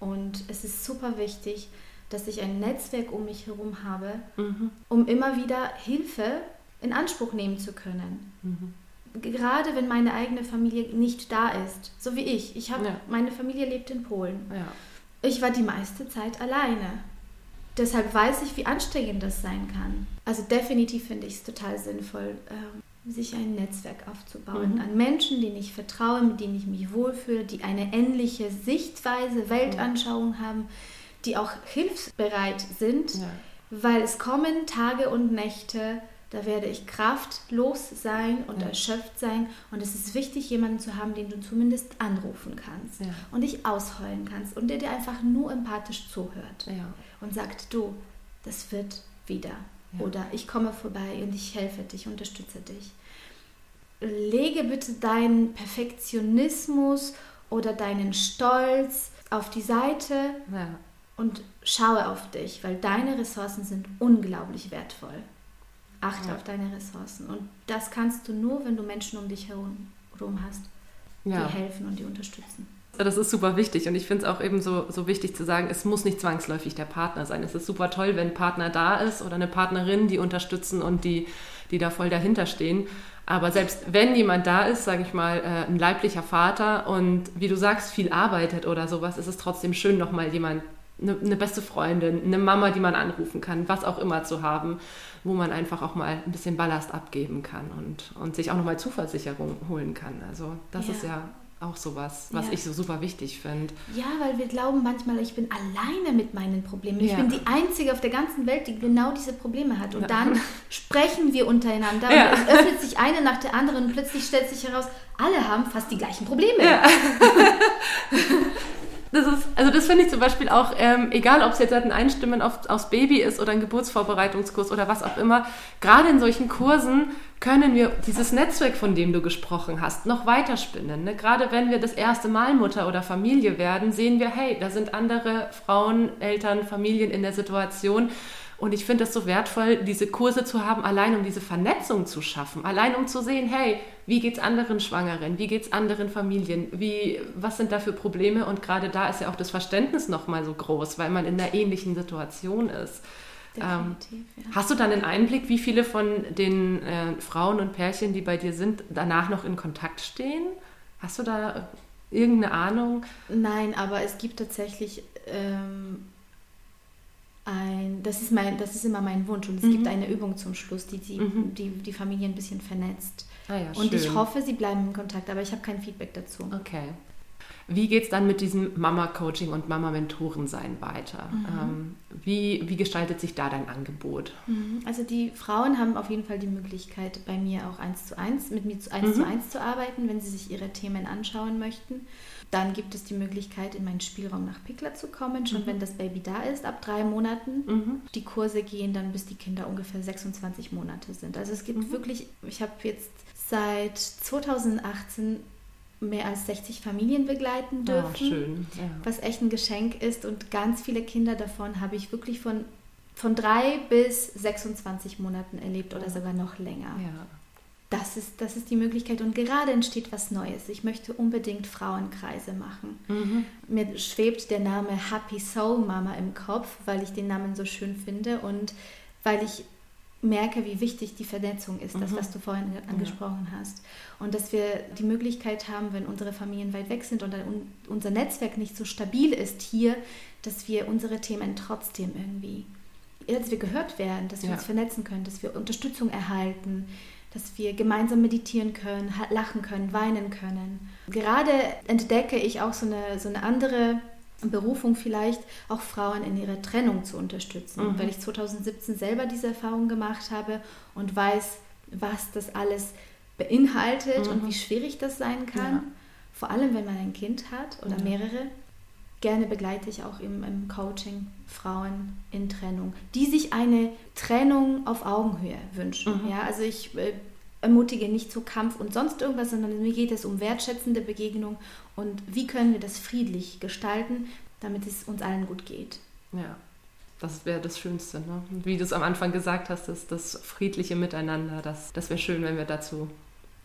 Und es ist super wichtig, dass ich ein Netzwerk um mich herum habe, mhm. um immer wieder Hilfe in Anspruch nehmen zu können. Mhm. Gerade wenn meine eigene Familie nicht da ist, so wie ich. Ich habe ja. meine Familie lebt in Polen. Ja. Ich war die meiste Zeit alleine. Deshalb weiß ich, wie anstrengend das sein kann. Also definitiv finde ich es total sinnvoll, äh, sich ein Netzwerk aufzubauen mhm. an Menschen, denen ich vertraue, mit denen ich mich wohlfühle, die eine ähnliche Sichtweise, Weltanschauung mhm. haben, die auch hilfsbereit sind, ja. weil es kommen Tage und Nächte, da werde ich kraftlos sein und ja. erschöpft sein. Und es ist wichtig, jemanden zu haben, den du zumindest anrufen kannst ja. und dich ausheulen kannst und der dir einfach nur empathisch zuhört ja. und sagt, du, das wird wieder. Oder ich komme vorbei und ich helfe dich, unterstütze dich. Lege bitte deinen Perfektionismus oder deinen Stolz auf die Seite und schaue auf dich, weil deine Ressourcen sind unglaublich wertvoll. Achte ja. auf deine Ressourcen. Und das kannst du nur, wenn du Menschen um dich herum, hast, ja. die helfen und die unterstützen. Das ist super wichtig und ich finde es auch eben so, so wichtig zu sagen, es muss nicht zwangsläufig der Partner sein. Es ist super toll, wenn ein Partner da ist oder eine Partnerin, die unterstützen und die, die da voll dahinter stehen. Aber selbst wenn jemand da ist, sage ich mal, äh, ein leiblicher Vater und wie du sagst, viel arbeitet oder sowas, ist es trotzdem schön, nochmal jemand eine, eine beste Freundin, eine Mama, die man anrufen kann, was auch immer zu haben, wo man einfach auch mal ein bisschen Ballast abgeben kann und, und sich auch nochmal Zuversicherung holen kann. Also das ja. ist ja auch sowas, was ja. ich so super wichtig finde. Ja, weil wir glauben manchmal, ich bin alleine mit meinen Problemen. Ich ja. bin die Einzige auf der ganzen Welt, die genau diese Probleme hat. Und ja. dann [LAUGHS] sprechen wir untereinander und es öffnet sich eine nach der anderen und plötzlich stellt sich heraus, alle haben fast die gleichen Probleme. [LAUGHS] das ist, also das finde ich zum Beispiel auch, ähm, egal ob es jetzt ein Einstimmen auf, aufs Baby ist oder ein Geburtsvorbereitungskurs oder was auch immer, gerade in solchen Kursen können wir dieses Netzwerk, von dem du gesprochen hast, noch weiterspinnen. Ne? Gerade wenn wir das erste Mal Mutter oder Familie werden, sehen wir, hey, da sind andere Frauen, Eltern, Familien in der Situation und ich finde es so wertvoll, diese Kurse zu haben, allein um diese Vernetzung zu schaffen, allein um zu sehen, hey, wie geht es anderen Schwangeren, wie geht es anderen Familien, wie, was sind da für Probleme? Und gerade da ist ja auch das Verständnis nochmal so groß, weil man in einer ähnlichen Situation ist. Ähm, ja. Hast du dann einen Einblick, wie viele von den äh, Frauen und Pärchen, die bei dir sind, danach noch in Kontakt stehen? Hast du da irgendeine Ahnung? Nein, aber es gibt tatsächlich ähm, ein, das ist, mein, das ist immer mein Wunsch und es mhm. gibt eine Übung zum Schluss, die die, mhm. die, die Familie ein bisschen vernetzt. Ah ja, und ich hoffe, sie bleiben in Kontakt, aber ich habe kein Feedback dazu. Okay. Wie geht es dann mit diesem Mama-Coaching und Mama-Mentoren-Sein weiter? Mhm. Ähm, wie, wie gestaltet sich da dein Angebot? Mhm. Also die Frauen haben auf jeden Fall die Möglichkeit, bei mir auch eins zu eins, mit mir eins mhm. zu eins zu arbeiten, wenn sie sich ihre Themen anschauen möchten. Dann gibt es die Möglichkeit, in meinen Spielraum nach Pickler zu kommen, schon mhm. wenn das Baby da ist, ab drei Monaten. Mhm. Die Kurse gehen dann, bis die Kinder ungefähr 26 Monate sind. Also es gibt mhm. wirklich, ich habe jetzt seit 2018 mehr als 60 Familien begleiten ah, dürfen, oh, schön. Ja. was echt ein Geschenk ist. Und ganz viele Kinder davon habe ich wirklich von, von drei bis 26 Monaten erlebt oder sogar noch länger. Ja das ist, das ist die Möglichkeit. Und gerade entsteht was Neues. Ich möchte unbedingt Frauenkreise machen. Mhm. Mir schwebt der Name Happy Soul Mama im Kopf, weil ich den Namen so schön finde und weil ich merke, wie wichtig die Vernetzung ist, mhm. das, was du vorhin angesprochen ja. hast. Und dass wir die Möglichkeit haben, wenn unsere Familien weit weg sind und unser Netzwerk nicht so stabil ist hier, dass wir unsere Themen trotzdem irgendwie, dass wir gehört werden, dass wir ja. uns vernetzen können, dass wir Unterstützung erhalten, dass wir gemeinsam meditieren können, lachen können, weinen können. Gerade entdecke ich auch so eine, so eine andere Berufung vielleicht, auch Frauen in ihrer Trennung zu unterstützen, mhm. weil ich 2017 selber diese Erfahrung gemacht habe und weiß, was das alles beinhaltet mhm. und wie schwierig das sein kann. Ja. Vor allem, wenn man ein Kind hat oder mehrere. Gerne begleite ich auch im, im Coaching Frauen in Trennung, die sich eine Trennung auf Augenhöhe wünschen. Mhm. Ja, also ich äh, ermutige nicht zu Kampf und sonst irgendwas, sondern mir geht es um wertschätzende Begegnung und wie können wir das friedlich gestalten, damit es uns allen gut geht. Ja, das wäre das Schönste. Ne? Wie du es am Anfang gesagt hast, das, das friedliche Miteinander, das, das wäre schön, wenn wir dazu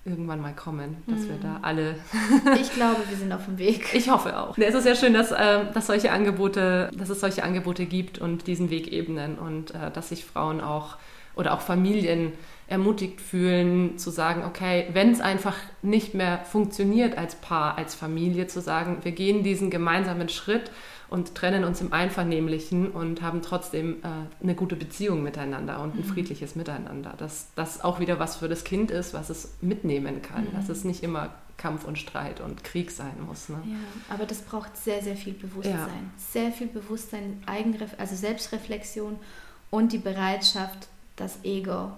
irgendwann mal kommen, dass mhm. wir da alle. [LAUGHS] ich glaube, wir sind auf dem Weg. [LAUGHS] Ich hoffe auch. Es ist ja schön, dass, äh, dass solche Angebote, dass es solche Angebote gibt und diesen Weg ebnen und äh, dass sich Frauen auch oder auch Familien ermutigt fühlen, zu sagen, okay, wenn es einfach nicht mehr funktioniert als Paar, als Familie, zu sagen, wir gehen diesen gemeinsamen Schritt und trennen uns im Einvernehmlichen und haben trotzdem äh, eine gute Beziehung miteinander und ein mhm. friedliches Miteinander. Dass das auch wieder was für das Kind ist, was es mitnehmen kann. Mhm. Dass es nicht immer Kampf und Streit und Krieg sein muss. Ne? Ja, aber das braucht sehr, sehr viel Bewusstsein. Ja. Sehr viel Bewusstsein, Eigenref also Selbstreflexion und die Bereitschaft, das Ego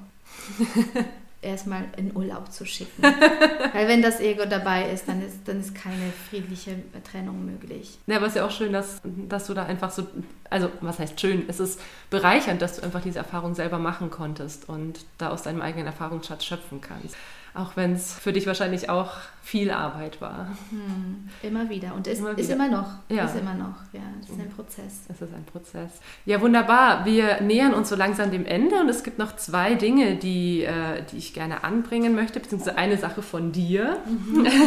[LAUGHS] erstmal in Urlaub zu schicken. [LAUGHS] Weil wenn das Ego dabei ist, dann ist, dann ist keine friedliche Trennung möglich. Ja, aber es ist ja auch schön, dass, dass du da einfach so, also was heißt schön, es ist bereichernd, dass du einfach diese Erfahrung selber machen konntest und da aus deinem eigenen Erfahrungsschatz schöpfen kannst. Auch wenn es für dich wahrscheinlich auch viel Arbeit war. Hm, immer wieder. Und es immer ist immer noch. Ja. Ist immer noch. Ja, es ist ein Prozess. Es ist ein Prozess. Ja, wunderbar. Wir nähern uns so langsam dem Ende und es gibt noch zwei Dinge, die, äh, die ich gerne anbringen möchte, beziehungsweise eine Sache von dir. Mhm. Ja. [LAUGHS]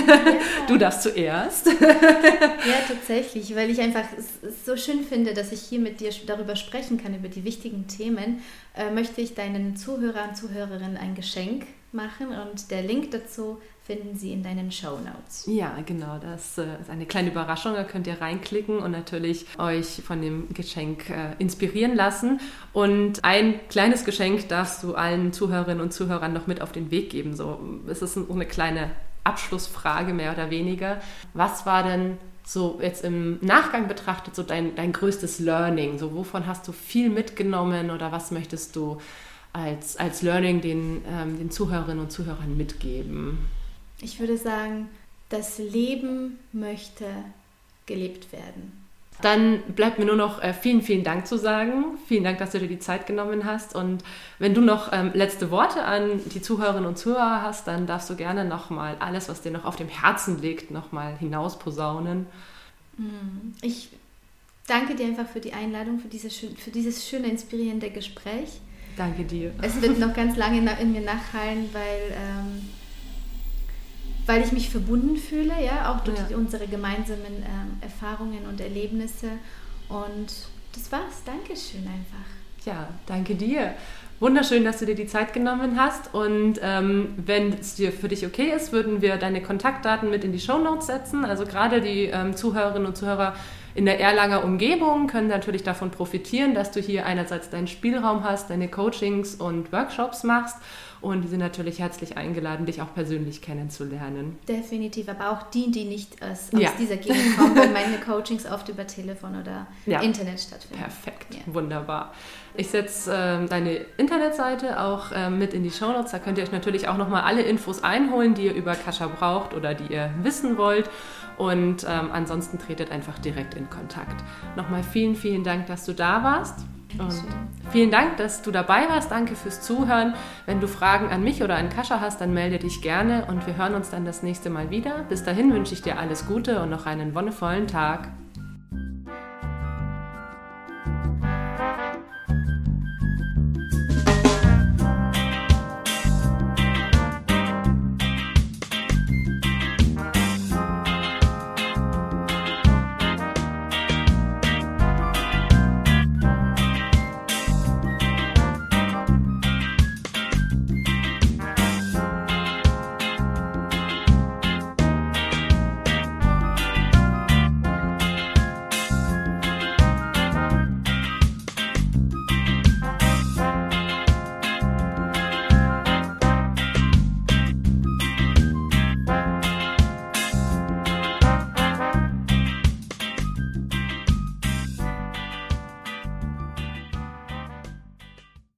Du darfst zuerst. [LAUGHS] ja, tatsächlich, weil ich einfach es so schön finde, dass ich hier mit dir darüber sprechen kann, über die wichtigen Themen, äh, möchte ich deinen Zuhörern und Zuhörerinnen ein Geschenk machen und der Link dazu finden Sie in deinen Show Notes. Ja, genau. Das äh, ist eine kleine Überraschung. Da könnt ihr reinklicken und natürlich euch von dem Geschenk äh, inspirieren lassen. Und ein kleines Geschenk darfst du allen Zuhörerinnen und Zuhörern noch mit auf den Weg geben. So, es ist eine kleine Abschlussfrage mehr oder weniger. Was war denn so jetzt im Nachgang betrachtet so dein, dein größtes Learning? So, wovon hast du viel mitgenommen oder was möchtest du als, als Learning den, ähm, den Zuhörerinnen und Zuhörern mitgeben? Ich würde sagen, das Leben möchte gelebt werden. Dann bleibt mir nur noch äh, vielen, vielen Dank zu sagen. Vielen Dank, dass du dir die Zeit genommen hast. Und wenn du noch ähm, letzte Worte an die Zuhörerinnen und Zuhörer hast, dann darfst du gerne nochmal alles, was dir noch auf dem Herzen liegt, nochmal hinaus posaunen. Hm, ich danke dir einfach für die Einladung, für, diese, für dieses schöne, inspirierende Gespräch. Danke dir. Es wird noch ganz lange in mir nachhallen, weil, ähm, weil ich mich verbunden fühle, ja, auch durch ja. unsere gemeinsamen ähm, Erfahrungen und Erlebnisse. Und das war's. Dankeschön einfach. Ja, danke dir. Wunderschön, dass du dir die Zeit genommen hast. Und ähm, wenn es dir für dich okay ist, würden wir deine Kontaktdaten mit in die Show Notes setzen. Also gerade die ähm, Zuhörerinnen und Zuhörer in der Erlanger Umgebung können natürlich davon profitieren, dass du hier einerseits deinen Spielraum hast, deine Coachings und Workshops machst und die sind natürlich herzlich eingeladen, dich auch persönlich kennenzulernen. Definitiv, aber auch die, die nicht aus, aus ja. dieser Gegend kommen, weil [LAUGHS] meine Coachings oft über Telefon oder ja. Internet stattfinden. Perfekt, ja. wunderbar. Ich setze äh, deine Internetseite auch äh, mit in die Show Notes. Da könnt ihr euch natürlich auch nochmal alle Infos einholen, die ihr über Kascha braucht oder die ihr wissen wollt. Und ähm, ansonsten tretet einfach direkt in Kontakt. Nochmal vielen, vielen Dank, dass du da warst. Und vielen Dank, dass du dabei warst. Danke fürs Zuhören. Wenn du Fragen an mich oder an Kascha hast, dann melde dich gerne und wir hören uns dann das nächste Mal wieder. Bis dahin wünsche ich dir alles Gute und noch einen wonnevollen Tag.